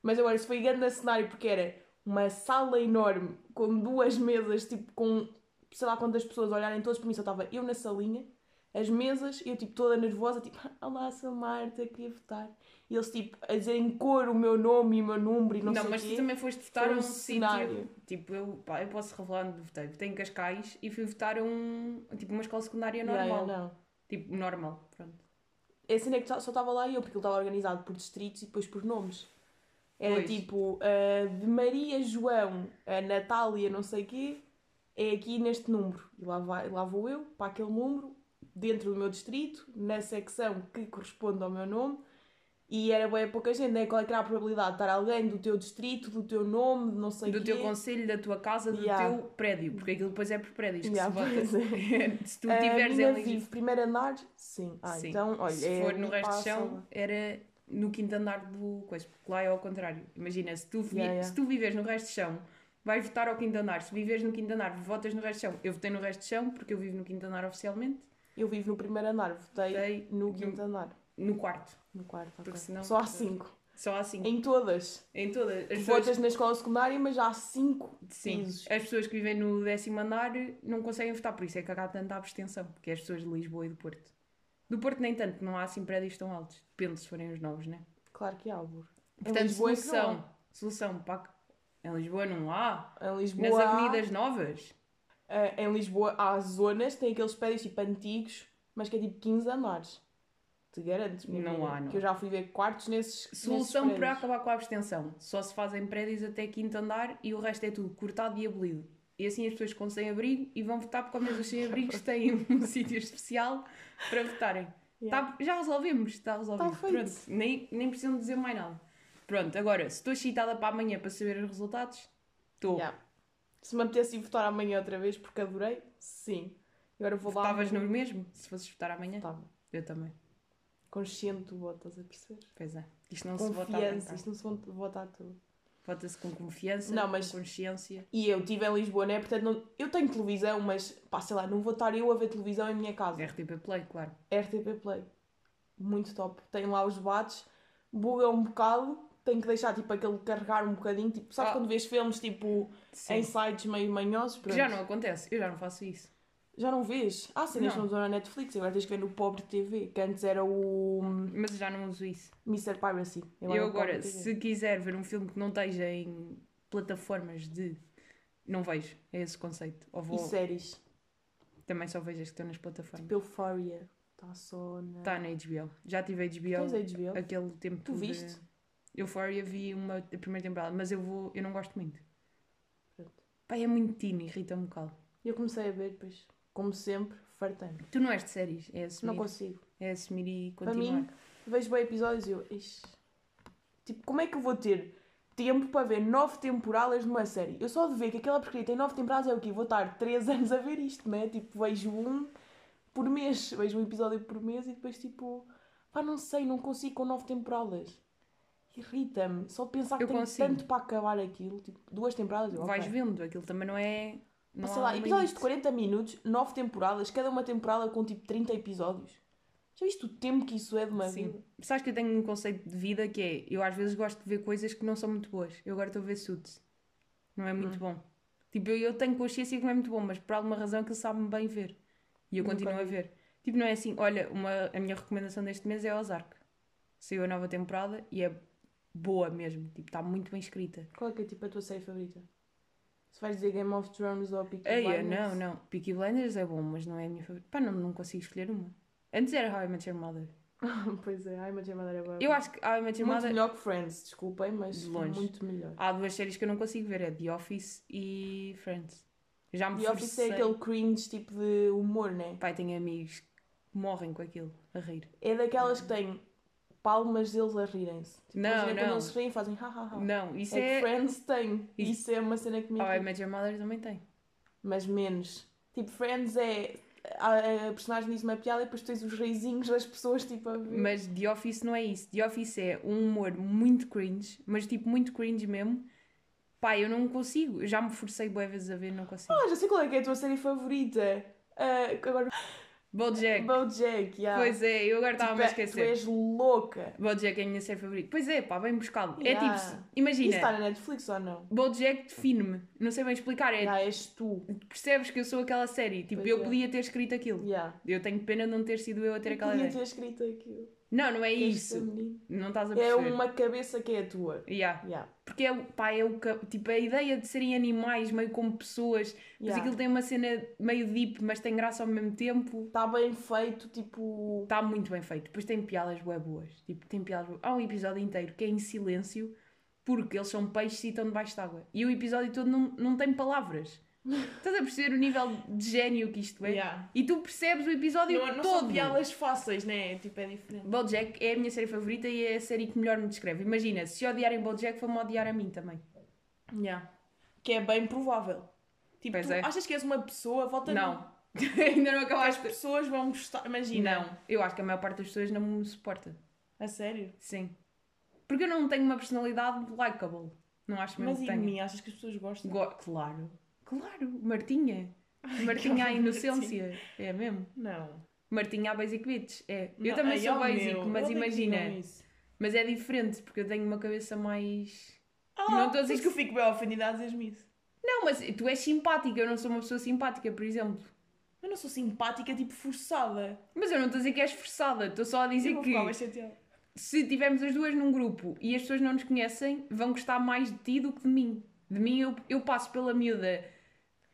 Mas agora, se foi grande cenário porque era uma sala enorme com duas mesas, tipo, com sei lá quantas pessoas olharem todos para mim, só estava eu na salinha, as mesas, eu tipo toda nervosa, tipo, olá, sou Marta, queria votar. E eles tipo a dizer em cor o meu nome e o meu número e não, Não, sei mas quê. tu também foste votar a um sítio. Tipo, eu, pá, eu posso revelar onde votei. Votei em Cascais e fui votar a um. Tipo, uma escola secundária normal. yeah, não. Tipo, normal, pronto. A cena é que só estava lá eu, porque ele estava organizado por distritos e depois por nomes. Era Pois. tipo, ah, de Maria João a Natália não sei quê, é aqui neste número. E lá, vai, lá vou eu, para aquele número, dentro do meu distrito, na secção que corresponde ao meu nome. E era bem pouca gente, né? Qual é que era a probabilidade de estar alguém do teu distrito, do teu nome, de não sei do quê. teu conselho, da tua casa, do Yeah. teu prédio, porque aquilo depois é por prédios que Yeah, se vota. é. se tu tiveres minha em vive primeiro andar, sim. Ah, Sim. então, olha, se é for no resto a chão, era no quinto andar do coisa, porque lá é ao contrário. Imagina, se tu, vi- Yeah, se tu vives no resto do chão, vais votar ao quinto andar. Se vives no quinto andar, votas no resto do chão. Eu votei no resto do chão porque eu vivo no quinto andar oficialmente, Eu vivo no primeiro andar, votei no quinto andar. no quarto. No quarto, Porque ok. senão- Só há cinco. Só há cinco. Em todas. Em todas. As pessoas, votas na escola secundária, mas há cinco sim, pisos. as pessoas que vivem no décimo andar não conseguem votar, por isso é que há tanta abstenção, que é as pessoas de Lisboa e do Porto. Do Porto nem tanto, não há assim prédios tão altos. Depende se forem os novos, né? Claro que há, Álvaro. Em Portanto, Lisboa é que solução. Solução, pá. Em Lisboa não há. há. Em Lisboa, Nas há- avenidas novas. Eh, em Lisboa há zonas, tem aqueles prédios tipo antigos, mas que é tipo 15 andares. Te garanto. Não há, não. Que eu já fui ver quartos nesses. Solução nesses para acabar com a abstenção. Só se fazem prédios até quinto andar e o resto é tudo cortado e abolido. E assim as pessoas com sem-abrigo e vão votar porque ao menos os sem-abrigos têm um sítio especial para votarem. Yeah. Tá- já resolvemos, está resolvido. Tá. Pronto, nem, nem precisam dizer mais nada. Pronto, agora, se estou excitada para amanhã para saber os resultados, estou. Yeah. Se me apetece ir votar amanhã outra vez porque adorei, sim. Agora vou lá. Votavas no mesmo, se fosses votar amanhã? Tava. Eu também. Consciente do voto, estás a perceber? Pois é. Isto não se vota Confiança, isto não se vota a tudo. Vota-se com confiança, Não, mas- com consciência. E eu estive em Lisboa, né? Portanto, não- eu tenho televisão, mas pá, sei lá, não vou estar eu a ver televisão em minha casa. RTP Play, claro. RTP Play. Muito top. Tem lá os debates, buga um bocado, tem que deixar tipo aquele carregar um bocadinho. Tipo, sabes Ah. quando vês filmes tipo Sim. em sites meio manhosos? Pronto. já não acontece. Eu já não faço isso. Já não vês? Ah, não estão na Netflix, agora tens que ver no Pobre TV, que antes era o hum, Mas já não uso isso. Mr. Piracy. Eu é agora, se quiser ver um filme que não esteja em plataformas de. Não vejo. É esse o conceito. Ou vou. E séries? Também só vejo as que estão nas plataformas. Tipo Euphoria. Está só na... Está na HBO. Já tive HBO. Tens HBO? Aquele tempo. Tu de- viste? Euphoria vi uma a primeira temporada, mas eu vou. Eu não gosto muito. Pronto. Pá, é muito teen, irrita-me um bocado. Eu comecei a ver depois, como sempre, fartando. Tu não és de séries, é assumir. Não consigo. É assumir e Para continuar. mim, vejo bem episódios e eu... Ixi. Tipo, como é que eu vou ter tempo para ver nove temporadas numa série? Eu só de ver que aquela porcaria tem nove temporadas é o quê? Vou estar três anos a ver isto, não é? Tipo, vejo um por mês. Vejo um episódio por mês e depois tipo... Pá, não sei, não consigo com nove temporadas. Irrita-me. Só pensar que Eu tenho consigo. tanto para acabar aquilo. Tipo, duas temporadas eu... Vais ok. vendo, aquilo também não é. Não Mas sei lá, episódios de limite. 40 minutos, 9 temporadas, cada uma temporada com tipo 30 episódios. Já viste o tempo que isso é de uma Sim. vida? Sabes que eu tenho um conceito de vida que é, eu às vezes gosto de ver coisas que não são muito boas. Eu agora estou a ver Suits. Não é muito Hum. bom. Tipo, eu, eu tenho consciência que não é muito bom, mas por alguma razão que ele sabe-me bem ver. E eu continuo a ver. Tipo, não é assim, olha, uma, a minha recomendação deste mês é Ozark. Saiu a nova temporada e é boa mesmo. Tipo, está muito bem escrita. Qual é que é tipo a tua série favorita? Se vais dizer Game of Thrones ou Peaky Ei, Blinders? não, não. Peaky Blinders é bom, mas não é a minha favorita. Pá, não, não consigo escolher uma. Antes era How I Met Your Mother. pois é, ai, mas a Madeira é boa. Eu acho que How I Met Your Muito Mother... melhor que Friends, desculpem, mas De longe. muito melhor. Há duas séries que eu não consigo ver, é The Office e Friends. Já me The Office é forcei. aquele cringe tipo de humor, né? Pai, tenho amigos que morrem com aquilo, a rir. É daquelas que têm palmas deles a rirem-se. Tipo, Não, imagina quando não. eles se riem fazem ha ha ha. Não, isso é, é... que Friends tem. Isso- Isso é uma cena que me How I. Met Your Mother também tem. mas menos. Tipo, Friends é. A, a personagem diz uma piada e depois tens os reizinhos das pessoas tipo a. Mas The Office não é isso. The Office é um humor muito cringe, mas tipo muito cringe mesmo. Pá, eu não consigo. Eu já me forcei boas vezes a ver, não consigo. Ah, já sei qual é que é a tua série favorita. Ah, agora, Bojack. Bojack, yeah. Pois é, eu agora estava-me a Tipo, é- esquecer. Tu és louca. Bojack é a minha série favorita. Pois é, pá, bem buscado. Yeah. É tipo, imagina, Isso está na Netflix ou não? Bojack define-me. Não sei bem explicar. É, Já és tu. percebes que eu sou aquela série. Tipo, Pois eu é. podia ter escrito aquilo. Yeah. Eu tenho pena de não ter sido eu a ter Eu aquela podia ideia. ter escrito aquilo. Não, não é isso. Não estás a É perceber. uma cabeça que é a tua. Yeah. Yeah. Porque é, o- pá, é o tipo, a ideia de serem animais meio como pessoas, mas Yeah. aquilo tem uma cena meio deep, mas tem graça ao mesmo tempo. Está bem feito, tipo. Está muito bem feito. Depois tem piadas bué boas. Tipo, tem piadas boas. Há um episódio inteiro que é em silêncio porque eles são peixes e estão debaixo de água. E o episódio todo não, não tem palavras. Estás a perceber o nível de gênio que isto é? Yeah. E tu percebes o episódio Não, não todo. são piadas fáceis, né? Tipo, é diferente. Bojack é a minha série favorita e é a série que melhor me descreve. Imagina, se odiarem Bojack, vão-me odiar a mim também. Yeah. Que é bem provável. Tipo, Pois tu é. achas que és uma pessoa, vota Não. Ainda não As acabaste. pessoas vão gostar. Imagina. Não, eu acho que a maior parte das pessoas não me suporta. A sério? Sim. Porque eu não tenho uma personalidade likable. Não acho mesmo Mas que e de tenho. mim? Achas que as pessoas gostam? Go- claro. Claro. Martinha. Martinha à inocência. É mesmo. Não. Martinha à basic bitch. É. Eu Não, também ai, sou oh, basic, meu, mas imagina. isso. Mas é diferente, porque eu tenho uma cabeça mais... Ah, Não estou a dizer que eu fico bem ofendida a dizer-me isso. Não, mas tu és simpática. Eu não sou uma pessoa simpática, por exemplo. Eu não sou simpática, tipo forçada. Mas eu não estou a dizer que és forçada. Estou só a dizer Eu que... se tivermos as duas num grupo e as pessoas não nos conhecem, vão gostar mais de ti do que de mim. De mim eu, eu passo pela miúda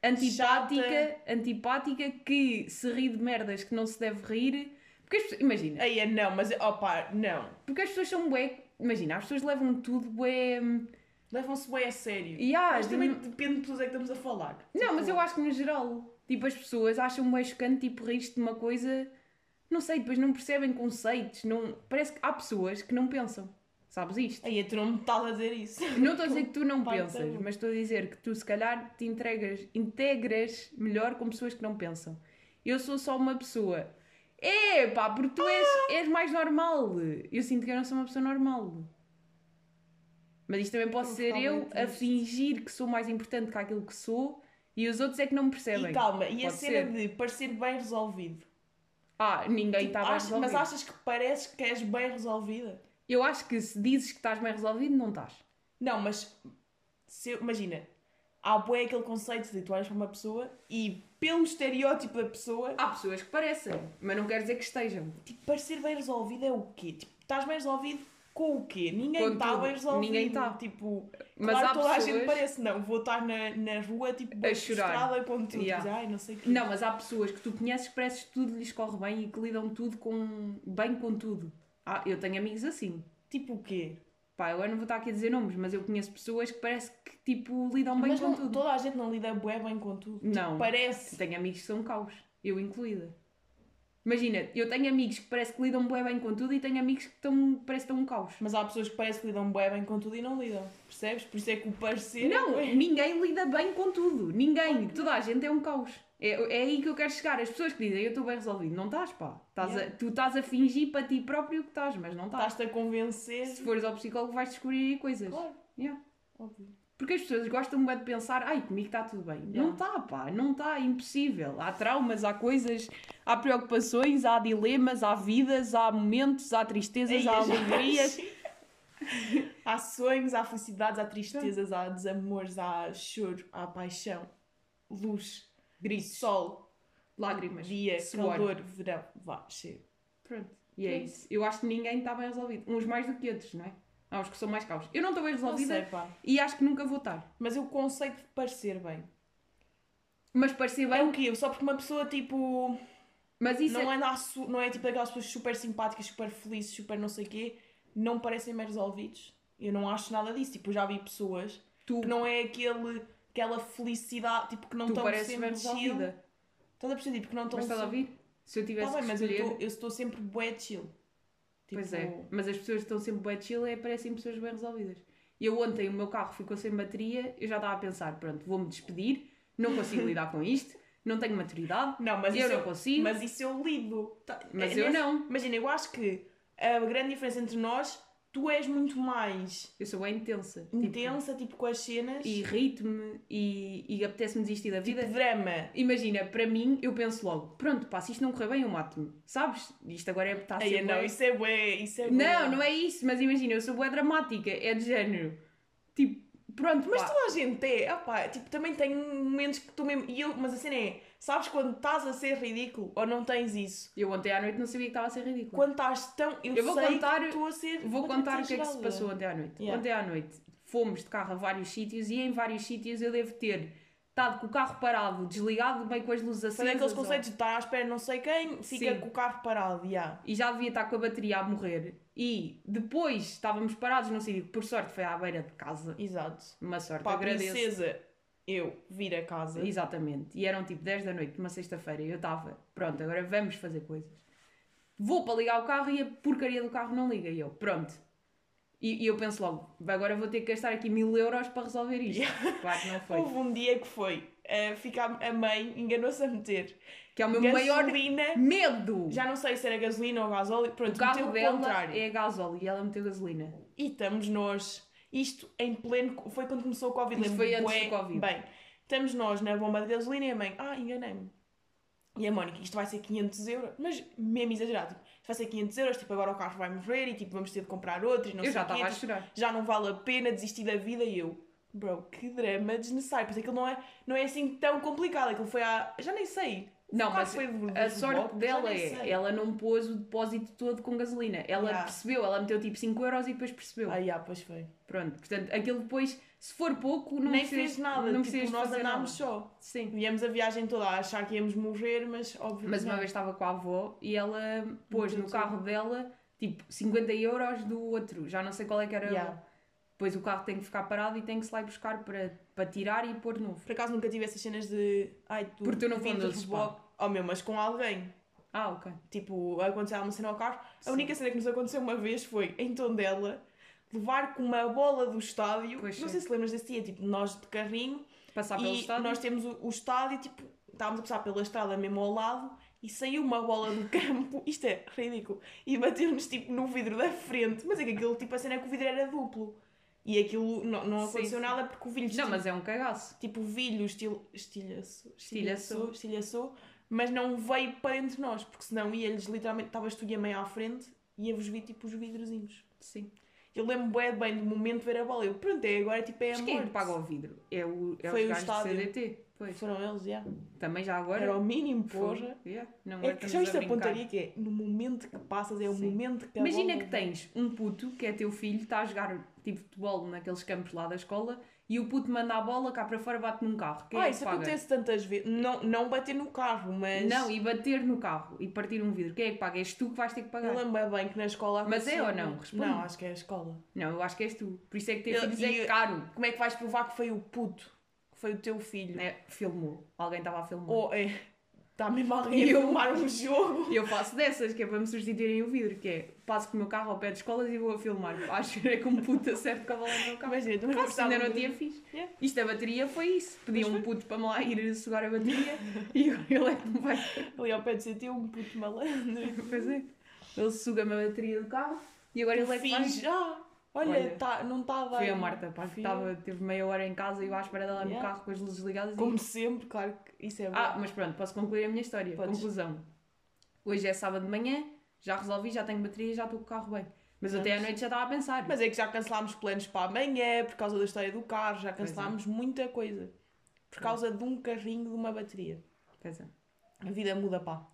antipática, Chata. antipática que se ri de merdas que não se deve rir. Porque as pessoas, imagina, Aí é não, mas opa, não. porque as pessoas são bué, imagina, as pessoas levam tudo bué. hum, Levam-se bem a sério. E há, mas de- também depende de pessoas é que estamos a falar. Não, Tipo, mas eu acho que no geral, tipo, as pessoas acham bué chocante, tipo, rir-te de uma coisa, não sei, depois não percebem conceitos, não... parece que há pessoas que não pensam, sabes isto? Aí tu não me estás a dizer isso. Não estou a dizer que tu não Pai, pensas, tá mas estou a dizer que tu se calhar te entregas, integras melhor com pessoas que não pensam. eu sou só uma pessoa. É pá, porque tu és, és mais normal. Eu sinto que eu não sou uma pessoa normal. Mas isto também Vou ser eu a fingir que sou mais importante que aquilo que sou e os outros é que não me percebem. E calma, e a Pode cena ser. de parecer bem resolvido. Ah, ninguém Tipo, bem achas- resolvido. mas achas que pareces que és bem resolvida? Eu acho que se dizes que estás bem resolvido, não estás. Não, mas se eu- imagina, há bué aquele conceito de tu olhas para uma pessoa e pelo estereótipo da pessoa, Há pessoas que parecem, mas não quer dizer que estejam. tipo, parecer bem resolvido é o quê? Tipo, estás bem resolvido com o quê? Ninguém Com está tudo. bem resolvido. Ninguém tá. Tipo, Mas claro, há toda a pessoas- gente parece, não, vou estar na, na rua, tipo, A bem chorar. frustrada com tudo. Yeah. Dizer, Ai, não sei o quê. Não, mas há pessoas que tu conheces que pareces que tudo lhes corre bem e que lidam tudo com bem com tudo. Ah, eu tenho amigos assim. Tipo o quê? Pá, agora não vou estar aqui a dizer nomes, mas eu conheço pessoas que parece que tipo lidam bem mas com não, tudo. toda a gente não lida bué bem com tudo. Tipo, Não. parece. Tenho amigos que são caos, eu incluída. Imagina, eu tenho amigos que parece que lidam bem, bem com tudo e tenho amigos que estão, parece que estão um caos. Mas há pessoas que parece que lidam bué bem com tudo e não lidam. Percebes? Por isso é que o parecer. é Não, bué. ninguém lida bem com tudo. Ninguém. Toda a gente é um caos. É, é aí que eu quero chegar. As pessoas que dizem eu estou bem resolvido. Não estás, pá. Estás a- Yeah. tu estás a fingir para ti próprio que estás, mas não estás. Estás-te a convencer. Se fores ao psicólogo vais descobrir aí coisas. Claro, Yeah. óbvio. Porque as pessoas gostam bué de pensar, ai, comigo está tudo bem. Yeah. Não está, pá, não está, é impossível. Há traumas, há coisas, há preocupações, há dilemas, há vidas, há momentos, há tristezas, Ei, há as- alegrias. há sonhos, há felicidades, há tristezas, há desamores, há choro, há paixão, luz, Gritos, sol, lágrimas, dia, suor. calor, verão. Vá, chega. Pronto. E é Pronto. isso. Eu acho que ninguém está bem resolvido. Uns mais do que outros, não é? Há uns que são mais caos. Eu não estou bem resolvida sei, pá. e acho que nunca vou estar. Mas o conceito de parecer bem. Mas parecer bem. É o quê? Só porque uma pessoa, tipo, Mas isso não é. su- não é tipo aquelas pessoas super simpáticas, super felizes, super não sei o quê, não parecem bem resolvidos. Eu não acho nada disso. Tipo, eu já vi pessoas Tu, que não é aquele, aquela felicidade, tipo, que não estão sempre bem chill. Estás a perceber? Tipo, que não estão Mas estás a ouvir? Se eu tivesse Tá bem, mas eu escolher... estou- eu estou sempre bué chill. Pois Tipo, é, mas as pessoas que estão sempre bem chill é, parecem pessoas bem resolvidas. E eu ontem o meu carro ficou sem bateria, eu já estava a pensar, pronto, vou-me despedir, não consigo lidar com isto, não tenho maturidade, Não, mas eu não eu, consigo, mas, mas isso eu lido. Tá- é eu nesse- não. Imagina, eu acho que a grande diferença entre nós, tu és muito mais Eu sou bem intensa. tipo, intensa, tipo, com as cenas. e irrito-me e, e apetece-me desistir da vida. tipo, drama. Imagina, para mim, eu penso logo, pronto, pá, se isto não correr bem, eu mato-me. Sabes? Isto agora é, ser Ai, não, bué- isso é bué, isso é bué. Não, não é isso, mas imagina, eu sou bué dramática, é de género. Tipo, pronto, Mas pá. toda a gente é, opá, tipo, também tem momentos que tu mesmo. E eu, mas a cena é, sabes quando estás a ser ridículo ou não tens isso? Eu ontem à noite não sabia que estava a ser ridículo. Quando estás tão. Eu, Eu vou sei contar- que estou a ser. Vou contar o que é que se passou ontem à noite. Yeah. Ontem à noite fomos de carro a vários sítios e em vários sítios eu devo ter estado com o carro parado, desligado, bem com as luzes acesas. Foi daqueles ou- conceitos de estar à espera não sei quem, fica Sim. com o carro parado, já. E já devia estar com a bateria a morrer. E depois estávamos parados num sítio que por sorte foi à beira de casa. Exato. Uma sorte, a agradeço. princesa, eu vir a casa. Exatamente. E eram tipo 10 da noite, uma sexta-feira. E eu estava, pronto, agora vamos fazer coisas. Vou para ligar o carro e a porcaria do carro não liga. E eu, pronto. E, e eu penso logo, agora vou ter que gastar aqui mil euros para resolver isto. Claro que não foi. Houve um dia que foi, eh, ficar, a mãe enganou-se a meter Que é o meu maior gasolina. medo. Já não sei se era gasolina ou gasóleo, pronto, o carro dela contrário. é gasóleo e ela meteu gasolina. E estamos nós, isto em pleno, foi quando começou o Covid, Isto foi antes bué do Covid. Bem, estamos nós na bomba de gasolina e a mãe, ah, enganei-me. E a Mónica, isto vai ser 500 euros, mas mesmo exagerado, tipo, isto vai ser 500 euros, tipo, agora o carro vai morrer e tipo, vamos ter de comprar outro e não eu sei já estava a tipo, chorar. já não vale a pena desistir da vida e eu, bro, que drama desnecessário, porque aquilo não é, não é assim tão complicado, aquilo foi há, já nem sei. Não, mas foi a sorte dela é, ela não pôs o depósito todo com gasolina. Ela Yeah. percebeu, ela meteu tipo 5 euros e depois percebeu. Ah, já, pois foi. Pronto, portanto, aquilo depois, se for pouco, não Nem precisas- fez nada, Não tipo, nós andámos só. Sim. Viemos a viagem toda a achar que íamos morrer, mas óbvio Mas uma não. vez estava com a avó e ela pôs Meteu no carro dela tipo 50 euros do outro. Já não sei qual é que era. Yeah. Depois o carro tem que ficar parado e tem que se lá buscar para, para tirar e pôr novo. Por acaso nunca tive essas cenas de. Ai, tu, Porque tu não de reboque. Oh meu, mas com alguém. Ah, ok. Tipo, aconteceu uma cena ao carro. A Sim. única cena que nos aconteceu uma vez foi em Tondela levar com uma bola do estádio. Pois não é. sei se lembras desse dia, tipo, nós de carrinho Passar pelo e estado. nós temos o, o estádio, tipo, estávamos a passar pela estrada mesmo ao lado e saiu uma bola do campo, isto é ridículo, e bateu-nos tipo no vidro da frente, mas é que aquilo, tipo, a cena é que o vidro era duplo. E aquilo não, não aconteceu sim. nada porque o vidro Não, mas é um cagaço. tipo o vidro estil, estilhaçou, Estilhaçou. estilhaçou, mas não veio para dentro de nós, porque senão ia-lhes literalmente, estavas tu e a meio à frente, ia-vos vir tipo os vidrozinhos. Sim. Eu lembro de bem do momento de ver a bola. Eu, pronto, é agora tipo é a Mas quem é morte. paga o vidro? É, o, é Foi o do estádio. CDT. Pois. Foram eles, já. Também já agora. Era o mínimo, porra. Yeah. Não, É que já isto a pontaria que é, no momento que passas, é o Sim. momento que Imagina bola que tens um puto, que é teu filho, está a jogar tipo futebol naqueles campos lá da escola e o puto manda a bola cá para fora bate num carro. Quem Ah, é que isso paga? acontece tantas vezes. Não, não bater no carro, mas. Não, e bater no carro e partir um vidro. Quem é que paga? És tu que vais ter que pagar. Eu lembro é bem que na escola. Mas é ou não? Responde. Não, acho que é a escola. Não, eu acho que és tu. Por isso é que ter Eu- filhos e- é caro. Como é que vais provar que foi o puto? Que foi o teu filho? É, filmou. Alguém estava a filmar. Ou é. Está mesmo alguém a Eu- filmar um jogo? E eu faço dessas, que é para me substituírem o vidro, que é passo com o meu carro ao pé de escolas e vou a filmar. Acho é como puta a bola no meu carro. Imagina, também se ainda não tinha fixe. Yeah. Isto da bateria foi isso. Pedi um puto para me lá ir sugar a bateria e ele é que me vai. Ali ao pé de CT, um puto malandro. Pois é. Ele suga-me a bateria do carro e agora ele é que vai. Fiz já. Olha, Olha, tá, não está a dar. Foi a Marta, pá, que estava, teve meia hora em casa e eu à espera dela no Yeah. carro com as luzes ligadas e Como sempre, claro que isso é bom. Ah, mas pronto, posso concluir a minha história. Podes. Conclusão. Hoje é sábado de manhã, já resolvi, já tenho bateria, já estou com o carro bem. Mas Pronto. até à noite já estava a pensar. Mas é que já cancelámos planos para amanhã por causa da história do carro, já é. cancelámos muita coisa. Por causa de um carrinho de uma bateria. Pois é. A vida muda, pá.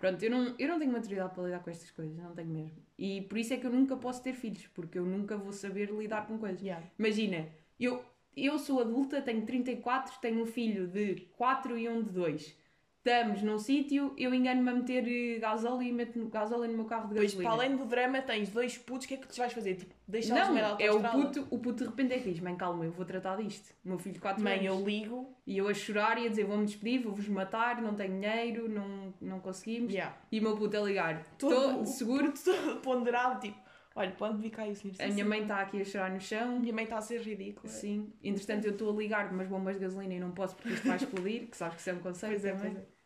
Pronto, eu não, eu não tenho maturidade para lidar com estas coisas, não tenho mesmo. E por isso é que eu nunca posso ter filhos, porque eu nunca vou saber lidar com coisas. Yeah. Imagina, eu, eu sou adulta, tenho 34, tenho um filho de 4 e um de 2. Estamos num sítio, eu engano-me a meter eh, gasóleo e meto gasóleo no meu carro de gasolina. para além do drama, tens dois putos, o que é que tu vais fazer? Tipo, deixá-los Não, é o puto, o puto de repente é que diz, mãe, calma, eu vou tratar disto. O meu filho de 4 Mãe, anos. eu ligo. E eu a chorar e a dizer, vou-me despedir, vou-vos matar, não tenho dinheiro, não, não conseguimos. Yeah. E o meu puto a ligar, Todo estou seguro, puto todo ponderado, tipo, olha, pode vir cá isso. a minha mãe está aqui a chorar no chão. minha mãe está a ser ridícula. Sim, entretanto eu estou a ligar umas bombas de gasolina e não posso porque isto vai explodir, que sabes que isso é um conceito Pois é, também. pois é.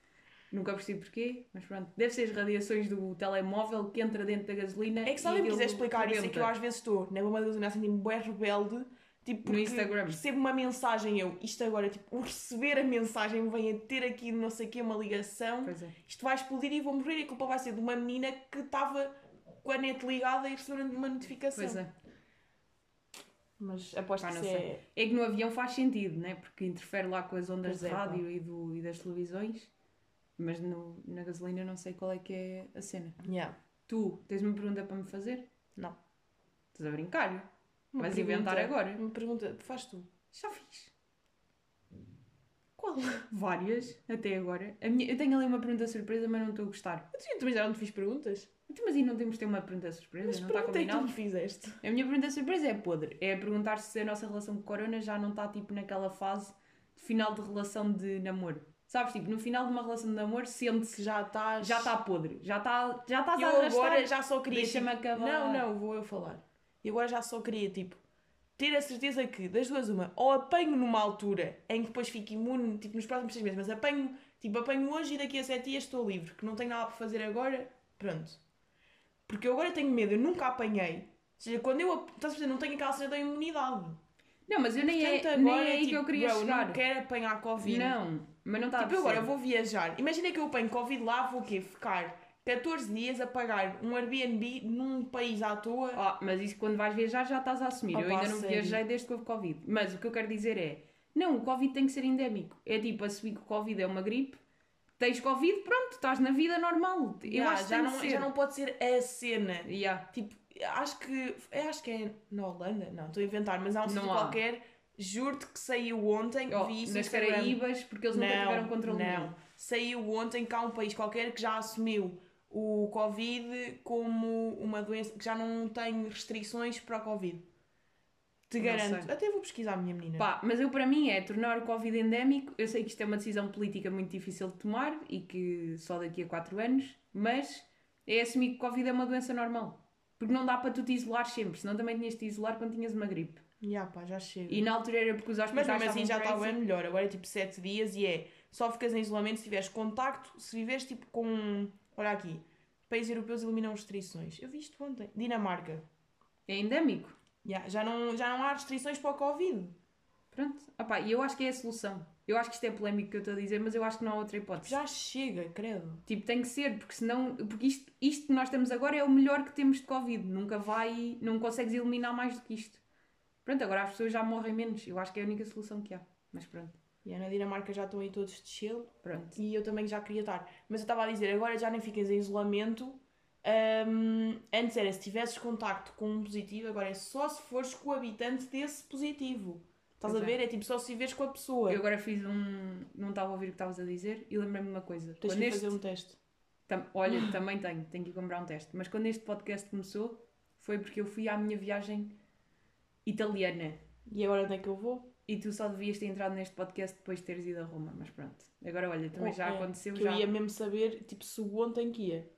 Nunca percebi porquê, mas pronto. Deve ser as radiações do telemóvel que entra dentro da gasolina. É que se alguém me quiser explicar isso, é que eu às vezes estou na bomba de gasolina assim, tipo, bué rebelde, tipo, No Instagram. recebo uma mensagem, eu, isto agora, tipo, o receber a mensagem vem a ter aqui não sei o quê, uma ligação, Pois é. isto vai explodir e vou morrer, e a culpa vai ser de uma menina que estava com a net ligada e recebeu uma notificação. Pois é. Mas aposto Pá, que não sei. é... É que no avião faz sentido, né? Porque interfere lá com as ondas Pois de é, pá. rádio e, do, e das televisões. Mas no, na gasolina não sei qual é que é a cena. Yeah. Tu tens uma pergunta para me fazer? Não. Estás a brincar? Uma Vais pergunta- inventar agora? Uma pergunta, faz tu. Já fiz. Qual? Várias, até agora. A minha, eu tenho ali uma pergunta surpresa, mas não estou a gostar. Eu também já não te fiz perguntas. Então, Mas e não temos de ter uma pergunta surpresa? Mas não está é que tu combinado? me fizeste. A minha pergunta surpresa é podre. É perguntar se a nossa relação com o Corona já não está tipo naquela fase de final de relação de namoro. Sabes, tipo, no final de uma relação de namoro sente-se já estás... já está podre, já está já estás a Eu arrastar. agora já só queria. Deixa-me tipo, acabar. Não, não, vou eu falar. E agora já só queria, tipo, ter a certeza que, das duas, uma, ou apanho numa altura em que depois fico imune, tipo, nos próximos seis meses, mas apanho, tipo, apanho hoje e daqui a sete dias estou livre, que não tenho nada para fazer agora, pronto. Porque eu agora tenho medo, eu nunca apanhei. Ou seja, quando eu, estás a perceber, não tenho aquela cena da imunidade. Não, mas eu nem é, Portanto, nem agora é aí tipo, que eu queria bro, chegar. não quero apanhar Covid. Não, mas não está Tipo, a eu agora perceber. vou viajar. Imagina que eu apanho Covid lá, vou o quê? Ficar 14 dias a pagar um Airbnb num país à toa. Ah, mas isso quando vais viajar já estás a assumir. eu ainda não sério. viajei desde que houve Covid. Mas o que eu quero dizer é: não, o Covid tem que ser endémico. É tipo, assumir que o Covid é uma gripe, tens Covid, pronto, estás na vida normal. Eu Ya, acho que já, não, ser. já não pode ser a cena. Ya. Tipo, acho que. Acho que é na Holanda. Não, estou a inventar, mas há um sítio Não qualquer. Juro-te que saiu ontem. Oh, vi isso nas. Caraíbas, porque eles nunca tiveram controle. Não. Saiu ontem que há um país qualquer que já assumiu o Covid como uma doença que já não tem restrições para o Covid. Te Não garanto. sei. Até vou pesquisar, minha menina. Pá, mas eu para mim é tornar o Covid endémico. Eu sei que isto é uma decisão política muito difícil de tomar e que só daqui a 4 anos, mas é assumir que o Covid é uma doença normal. Porque não dá para tu te isolar sempre, senão também tinhas de te isolar quando tinhas uma gripe. Já, pá, já chega. E na altura era porque os Mas hospitais mesmo assim já está com bem melhor. Agora é tipo 7 dias e é só ficas em isolamento se tiveres contacto, se viveres tipo com. Olha aqui. Países europeus eliminam restrições. Eu vi isto ontem. Dinamarca. É endémico. Já, já, não, já não há restrições para o Covid. Pronto. Opá, e eu acho que é a solução. Eu acho que isto é polémico que eu estou a dizer, mas eu acho que não há outra hipótese. Já chega, credo. Tipo, tem que ser, porque senão. Porque isto, isto que nós temos agora é o melhor que temos de Covid. Nunca vai. Não consegues eliminar mais do que isto. Pronto, agora as pessoas já morrem menos. Eu acho que é a única solução que há. Mas pronto. E na Dinamarca já estão aí todos de chill. Pronto. E eu também já queria estar. Mas eu estava a dizer, agora já nem ficas em isolamento. Hum, antes era se tivesses contacto com um positivo, agora é só se fores coabitante desse positivo. Estás a é. ver? É tipo só se viveres com a pessoa. Eu agora fiz um. Não estava a ouvir o que estavas a dizer e lembrei-me de uma coisa. Tens de este- fazer um teste. Tam- Olha, também tenho, tenho que ir comprar um teste. Mas quando este podcast começou, foi porque eu fui à minha viagem italiana. E agora onde é que eu vou? E tu só devias ter entrado neste podcast depois de teres ido a Roma, mas pronto. Agora olha, também já É, aconteceu. Que Já... eu ia mesmo saber, tipo, se ontem que ia.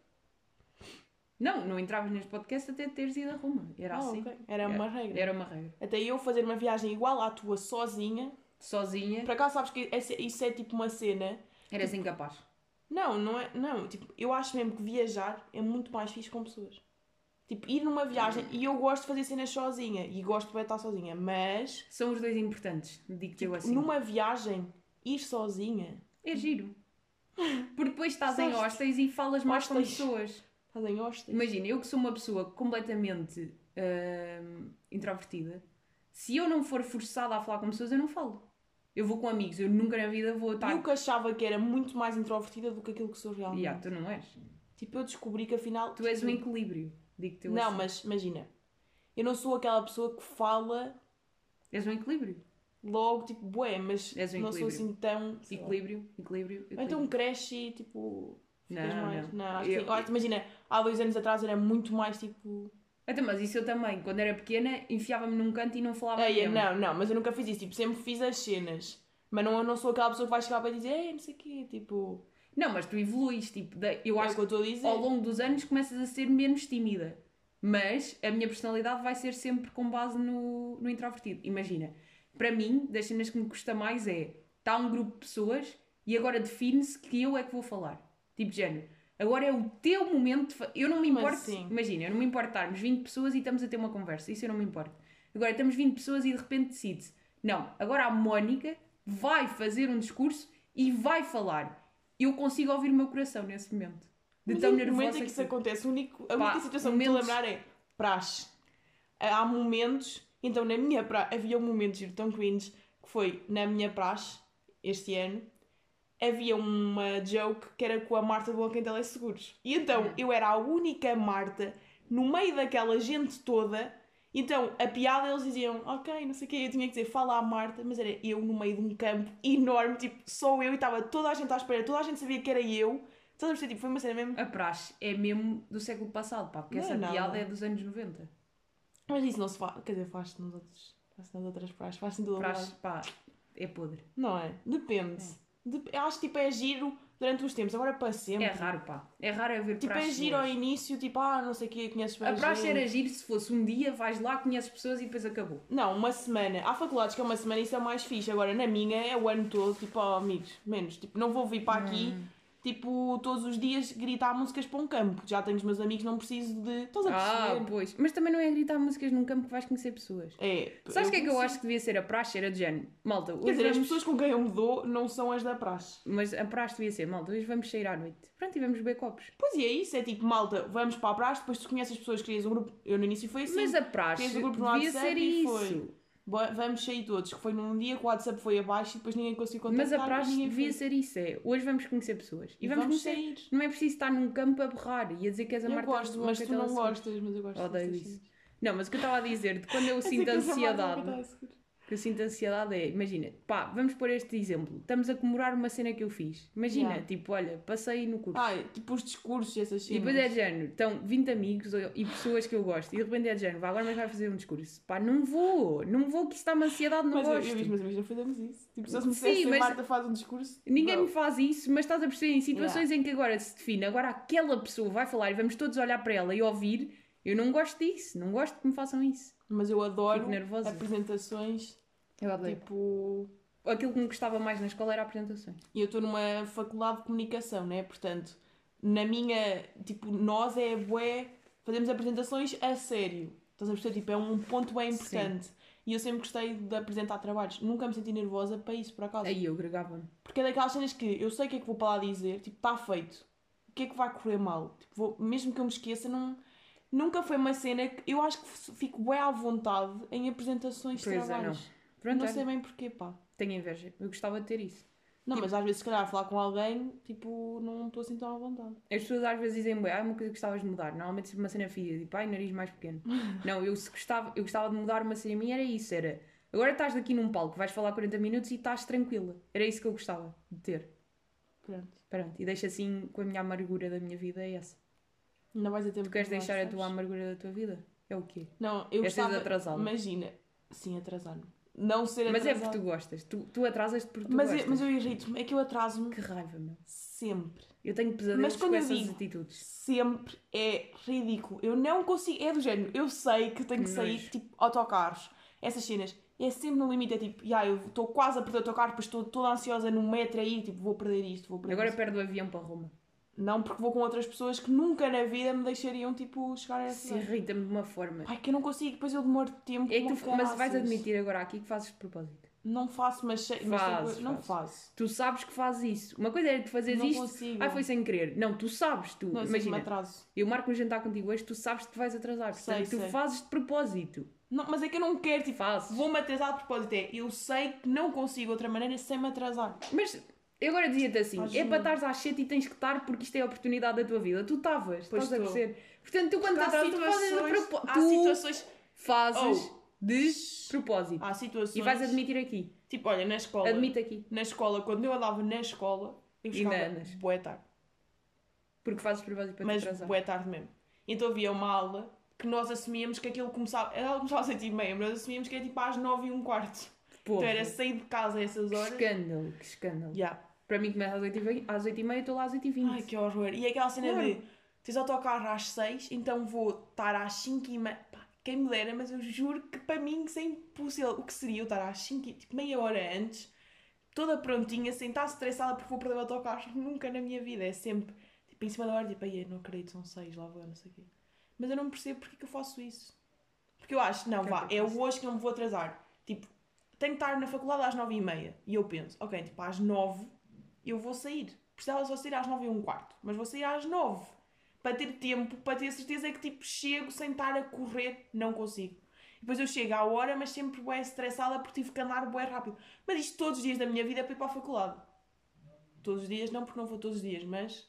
Não, não entravas neste podcast até teres ido a Roma. Era Ah, assim. ok. Era uma regra. Era uma regra. Até eu fazer uma viagem igual à tua sozinha. Sozinha, Por acaso sabes que isso é tipo uma cena. eras incapaz. Não, não é. Não, tipo, eu acho mesmo que viajar é muito mais fixe com pessoas. Tipo, ir numa viagem. E eu gosto de fazer cenas sozinha. E gosto de estar sozinha. Mas, São os dois importantes, digo-te eu assim. numa viagem, ir sozinha. É giro. Porque depois estás em hostéis e falas mais com pessoas. Estás em hostas. Imagina, eu que sou uma pessoa completamente hum, introvertida, se eu não for forçada a falar com pessoas, eu não falo. Eu vou com amigos, eu nunca na vida vou estar. Eu que achava que era muito mais introvertida do que aquilo que sou realmente. Yeah, tu não és. Tipo, eu descobri que afinal. Tu és um tipo, equilíbrio. Digo-te Não, assim. mas imagina. Eu não sou aquela pessoa que fala És um equilíbrio. logo, tipo, bué, mas um não sou assim tão. Equilíbrio, equilíbrio, Ou equilíbrio. então cresce e tipo. Ficas Não, mais. não. acho Eu- que sim. Olha, imagina, há dois anos atrás era muito mais tipo. Então, mas isso eu também, quando era pequena, enfiava-me num canto e não falava mesmo. não, não, mas eu nunca fiz isso. Tipo, sempre fiz as cenas. Mas não, eu não sou aquela pessoa que vai chegar para dizer, ei, não sei o quê. Tipo, Não, mas tu evoluís, tipo, da- eu é acho que eu que ao longo dos anos começas a ser menos tímida. Mas a minha personalidade vai ser sempre com base no, no introvertido. Imagina, para mim, das cenas que me custa mais é está um grupo de pessoas e agora define-se que eu é que vou falar. Tipo, de género, agora é o teu momento. de Eu não me importo. assim? Imagina, eu não me importo estarmos 20 pessoas e estamos a ter uma conversa. Isso eu não me importo. Agora estamos 20 pessoas e de repente decide-se: não, agora a Mónica vai fazer um discurso e vai falar. Eu consigo ouvir o meu coração nesse momento. De Mas tão o nervosa momento em que que isso acontece, o único, a Pá, única situação que me momentos- lembrar é praxe. Há momentos, então na minha praxe, havia um momento giro tão cringe que foi na minha praxe, este ano, havia uma joke que era com a Marta do Banco em Teleseguros. E então Hum. eu era a única Marta no meio daquela gente toda. Então a piada eles diziam, ok, não sei o quê, eu tinha que dizer fala à Marta, mas era eu no meio de um campo enorme, tipo, só eu e estava toda a gente à espera, toda a gente sabia que era eu. Estás a perceber? Tipo, foi uma cena mesmo. A praxe é mesmo do século passado, pá, porque Não é essa nada. piada é dos anos 90. Mas isso não se faz. Quer dizer, faz-se nos outros. Faz-se nas outras praxes. Faz-se em todo o Praxe, lado. pá, é podre. Não é? Depende. Eu acho que tipo é giro durante os tempos, agora para sempre. É raro, pá. É raro haver Tipo, praxe. é giro ao início, tipo, ah, não sei o que, conheces bem A praxe era giro se fosse um dia, vais lá, conheces pessoas e depois acabou. Não, uma semana. Há faculdades que é uma semana e isso é mais fixe. Agora, na minha é o ano todo, tipo, ó, amigos, menos. Tipo, não vou vir para aqui. Tipo, todos os dias gritar músicas para um campo. Já tenho os meus amigos, não preciso de. Estás a Ah, perceber? pois. Mas também não é gritar músicas num campo que vais conhecer pessoas. É. Sabes o que é que eu acho que devia ser a praxe? Era de género. Malta, Quer hoje dizer, as vamos... pessoas com quem eu me dou não são as da praxe. Mas a praxe devia ser, malta, hoje vamos sair à noite. Pronto, e vamos beber copos. Pois e é isso, é tipo, malta, vamos para a praxe, depois tu conheces as pessoas, crias um grupo. Eu no início foi assim. Mas a praxe no devia ser isso. foi. Vamos sair todos, que foi num dia que o WhatsApp foi abaixo e depois ninguém conseguiu Mas contactar. a praxe devia foi. ser isso, é. Hoje vamos conhecer pessoas. E, E vamos, vamos sair. Não é preciso estar num campo a borrar e a dizer que és a Eu Marta gosto, mas tu não gostas, mas eu gosto Odeio isso. Não, mas o que eu estava a dizer, de quando eu sinto do ansiedade. Que eu sinto ansiedade é, imagina, pá, vamos pôr este exemplo. Estamos a comemorar uma cena que eu fiz. Imagina, Yeah. tipo, olha, passei no curso. Ai, tipo os discursos e essas E cenas. depois é de género, estão 20 amigos e pessoas que eu gosto, e de repente é de género, vá agora mas vai fazer um discurso. Pá, não vou, não vou, que isso está-me ansiedade, não Mas eu, gosto. eu e meus amigos não fazemos isso. Tipo, se me Sim, dissessem, mas- Marta faz um discurso. Ninguém não. me faz isso, mas estás a perceber em situações em que agora se define, agora aquela pessoa vai falar e vamos todos olhar para ela e ouvir, Eu não gosto disso, não gosto que me façam isso. Mas eu adoro Fico nervosa. apresentações, Eu odeio. tipo... Aquilo que me gostava mais na escola era apresentações. E eu estou numa faculdade de comunicação, né? Portanto, na minha. Tipo, nós é bué. Fazemos apresentações a sério. Estás a perceber? Tipo, é um ponto bem importante. E eu sempre gostei de apresentar trabalhos. Nunca me senti nervosa para isso, por acaso. Aí eu gregava-me. Porque é daquelas cenas que eu sei o que é que vou para lá dizer, tipo, está feito. O que é que vai correr mal? Tipo, vou- mesmo que eu me esqueça, não. Nunca foi uma cena que eu acho que fico bem à vontade em apresentações de Pois é, trabalhos. não. Pronto, não sei bem porquê, pá. tenho inveja. Eu gostava de ter isso. Não, Tipo- mas às vezes, se calhar, falar com alguém, tipo, não estou assim tão à vontade. As pessoas às vezes dizem, "Bué, ah, uma coisa que gostavas de mudar. Normalmente sempre uma cena fia, tipo, ai, nariz mais pequeno. não, eu se gostava, eu gostava de mudar uma cena minha, era isso, era... Agora estás aqui num palco, vais falar 40 minutos e estás tranquila. Era isso que eu gostava de ter. Pronto. Pronto, e deixa assim com a minha amargura da minha vida, é essa. Não vais a tempo Tu queres de deixar a tua amargura da tua vida? É o quê? Não, eu teres gostava... atrasada. Imagina. Sim, atrasar-me. Não ser Mas é atrasado. porque tu gostas. Tu, tu atrasas-te porque tu Mas, gostas. eu, mas eu irrito-me. É que eu atraso-me Que raiva, meu. sempre. Eu tenho pesadelos Mas quando com essas digo- atitudes. Sempre é ridículo. Eu não consigo. É do género. Eu sei que tenho que sair, tipo, autocarros. Essas cenas. É sempre no limite. É tipo, "Ya, eu estou quase a perder o autocarro, depois estou toda ansiosa no metro aí. Tipo, vou perder isto, vou perder Agora isto. perdo o avião para Roma. Não, porque vou com outras pessoas que nunca na vida me deixariam, tipo, chegar a essa cidade. irrita-me de uma forma. Pai, que eu não consigo. Depois eu demoro tempo. É que tu, mas vais admitir agora aqui que fazes de propósito. Não faço, mas, sei, mas Fazes, não faço. Tu sabes que fazes isso. Uma coisa é tu fazeres Não isto. consigo. Ah, foi sem querer. Não, tu sabes, tu. Não, me Imagina, atraso. eu marco um jantar contigo hoje, tu sabes que te vais atrasar. Sei, Portanto, tu sei. fazes de propósito. Não, mas é que eu não quero, tipo, vou-me atrasar de propósito. É, eu sei que não consigo outra maneira sem me atrasar. Mas eu agora dizia-te assim: Faz é para estares às 7 e tens que estar porque isto é a oportunidade da tua vida. Tu estavas, estás a perceber. Portanto, tu quando te atrasas, tu fazes situações, propósito. há Tu situações, fazes Oh. de propósito. há situações, E vais admitir aqui. tipo, olha, na escola, Admite aqui. na escola, quando eu andava na escola, eu chegava bué tarde, Porque fazes propósito para te mas atrasar. bué tarde mesmo. Então havia uma aula que nós assumíamos que aquilo começava, ela começava às 8 e meia, mas nós assumíamos que é tipo às 9 e um quarto. Porra, Então era sair de casa a essas que horas. escândalo, que escândalo. Yeah. Para mim começa às 8h20, às 8h30 estou lá às 8h20. Ai, que horror. E aquela cena Claro. de tens autocarro às 6, então vou estar às 5 e meia. Pá, quem me dera, mas eu juro que para mim isso é impossível. O que seria eu estar às 5 e tipo, meia hora antes, toda prontinha, sem estar estressada porque vou perder o autocarro? Nunca na minha vida. É sempre tipo, em cima da hora, tipo, aí não acredito, são 6, lá vou, eu, não sei o quê. Mas eu não percebo porque que eu faço isso. Porque eu acho, não, Que é vá, que eu é hoje que não me vou atrasar. Tipo, tenho que estar na faculdade às 9 e. E eu penso, ok, tipo, às 9 eu vou sair. Precisava só sair às 9 e um quarto, mas vou sair às 9. Para ter tempo, para ter certeza que tipo chego sem estar a correr, não consigo. Depois eu chego à hora, mas sempre bué estressada porque tive que andar bué rápido. Mas isto todos os dias da minha vida é para ir para a faculdade. Todos os dias, não porque não vou todos os dias, mas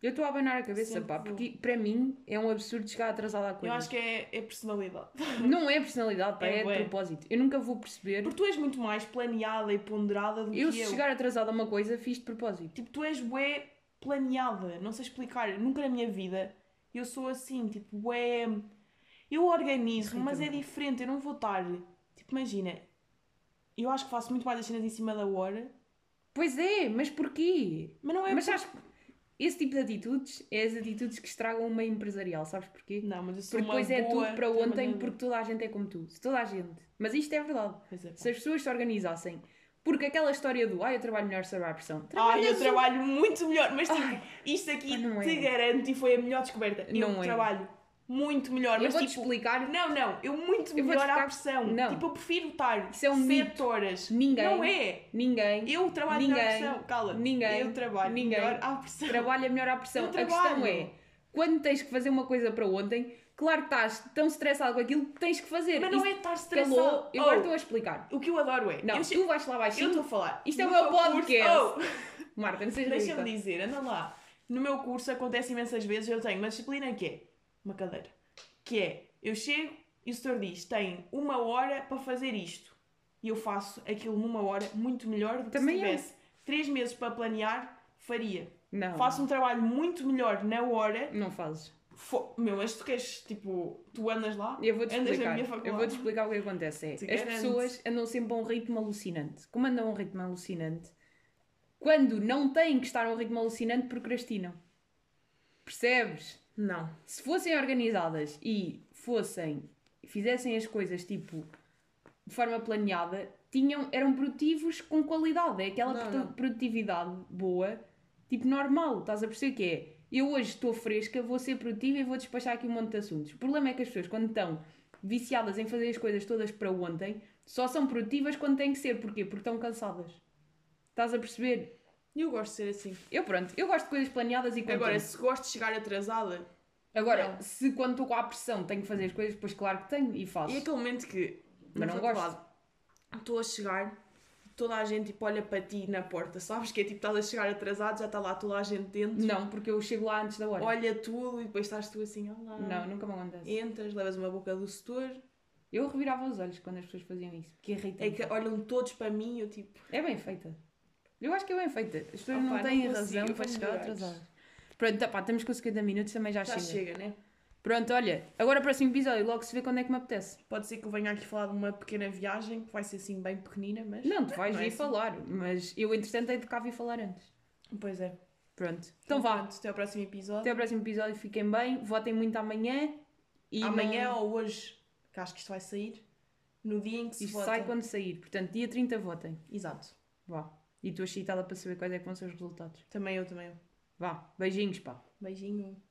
Eu estou a abanar a cabeça, Sempre pá, vou. porque para mim é um absurdo chegar atrasado à coisa. eu acho que é, é personalidade. Não é personalidade, pá, É é, bué. de propósito. Eu nunca vou perceber. Porque tu és muito mais planeada e ponderada do Eu, que se eu. chegar atrasado a uma coisa, fiz de propósito. Tipo, tu és bué planeada, não sei explicar. Nunca na minha vida eu sou assim, tipo, bué. Eu organizo, mas é Irrita-me. diferente, eu não vou estar. Tipo, imagina, eu acho que faço muito mais as cenas em cima da hora, Pois é, mas porquê? mas não é. mas por- sabes, esse tipo de atitudes é as atitudes que estragam o meio empresarial, sabes porquê? Não, mas eu sou Porque depois é tudo para ontem, porque toda a gente é como tu. Se toda a gente. Mas isto é verdade. É. Se as pessoas se organizassem, porque aquela história do ai eu trabalho melhor sobre a pressão. Ai, eu Trabalhas trabalho muito melhor, mas tipo, Ai, isto aqui não é. te garanto e foi a melhor descoberta. Eu Não é. Muito melhor, Eu mas vou-te tipo, explicar. Não, não, eu muito Eu melhor à pressão. Não. Tipo, eu prefiro estar Isso é um 7 horas. Ninguém- Não é. Ninguém Eu trabalho melhor à Ninguém- pressão. Cala. ninguém- Eu trabalho ninguém melhor à pressão. trabalha melhor à pressão. Eu A questão é, quando tens que fazer uma coisa para ontem, claro que estás tão estressado com aquilo que tens que fazer. Mas não é estar estressado. calou, eu Oh, agora estou a explicar. O que eu adoro é. Não, eu, tu vais lá eu baixinho. estou a falar. Isto é o meu podcast. Oh, Marta, não sejas Deixa-me dizer, anda lá. No meu curso acontece imensas vezes, eu tenho uma disciplina que é uma cadeira. Que é, eu chego e o setor diz, tem uma hora para fazer isto. E eu faço aquilo numa hora muito melhor do que Também se tivesse três meses para planear, faria. Não, Faço um trabalho muito melhor na hora. não fazes. Fo- Meu, mas tu queres, tipo, tu andas lá? Eu vou-te Andas na explicar. Eu vou-te explicar o que acontece. É, Te as garanto. pessoas andam sempre a um ritmo alucinante. Como andam a um ritmo alucinante, quando não têm que estar a um ritmo alucinante, procrastinam. Percebes? Não. Se fossem organizadas e fossem, fizessem as coisas tipo de forma planeada, tinham, eram produtivos com qualidade. É aquela Não, não. produtividade boa, tipo normal. Estás a perceber que é? Eu hoje estou fresca, vou ser produtiva e vou despachar aqui um monte de assuntos. O problema é que as pessoas, quando estão viciadas em fazer as coisas todas para ontem, só são produtivas quando têm que ser. Porquê? Porque estão cansadas. Estás a perceber? Eu gosto de ser assim. Eu pronto, eu gosto de coisas planeadas e com Agora, se gosto de chegar atrasada, Agora, Não. se quando estou com a pressão tenho que fazer as coisas, depois claro que tenho e faço. e aquele momento que Mas não faculdade, estou a chegar, toda a gente tipo, olha para ti na porta, sabes? Que é tipo, estás a chegar atrasado, já está lá toda a gente dentro, Não, porque eu chego lá antes da hora. olha tudo e depois estás tu assim, olá. Não, nunca me acontece. Entras, levas uma boca do setor, Eu revirava os olhos quando as pessoas faziam isso, porque irrita é que olham todos para mim eu tipo, É bem feita. Eu acho que é bem feita. As pessoas Opa, não têm razão eu para chegar atrasadas. Pronto, tá, pá, estamos com 50 minutos, também já, já chega. chega, né? Pronto, olha, agora o próximo episódio, logo se vê quando é que me apetece. Pode ser que eu venha aqui falar de uma pequena viagem, que vai ser assim bem pequenina, mas. Não, tu vais é vir assim. falar, mas eu entretanto hei de cá vir falar antes. Pois é. Pronto, então vá. pronto, até ao próximo episódio. Até ao próximo episódio, fiquem bem, votem muito amanhã. E Amanhã não... ou hoje, que acho que isto vai sair, no dia em que se Isto vota. sai quando sair, portanto, dia 30 votem. Exato. Vá. E estou excitada para saber quais é que vão ser os resultados. Também eu, também eu. Vá, beijinhos, pá. Beijinho.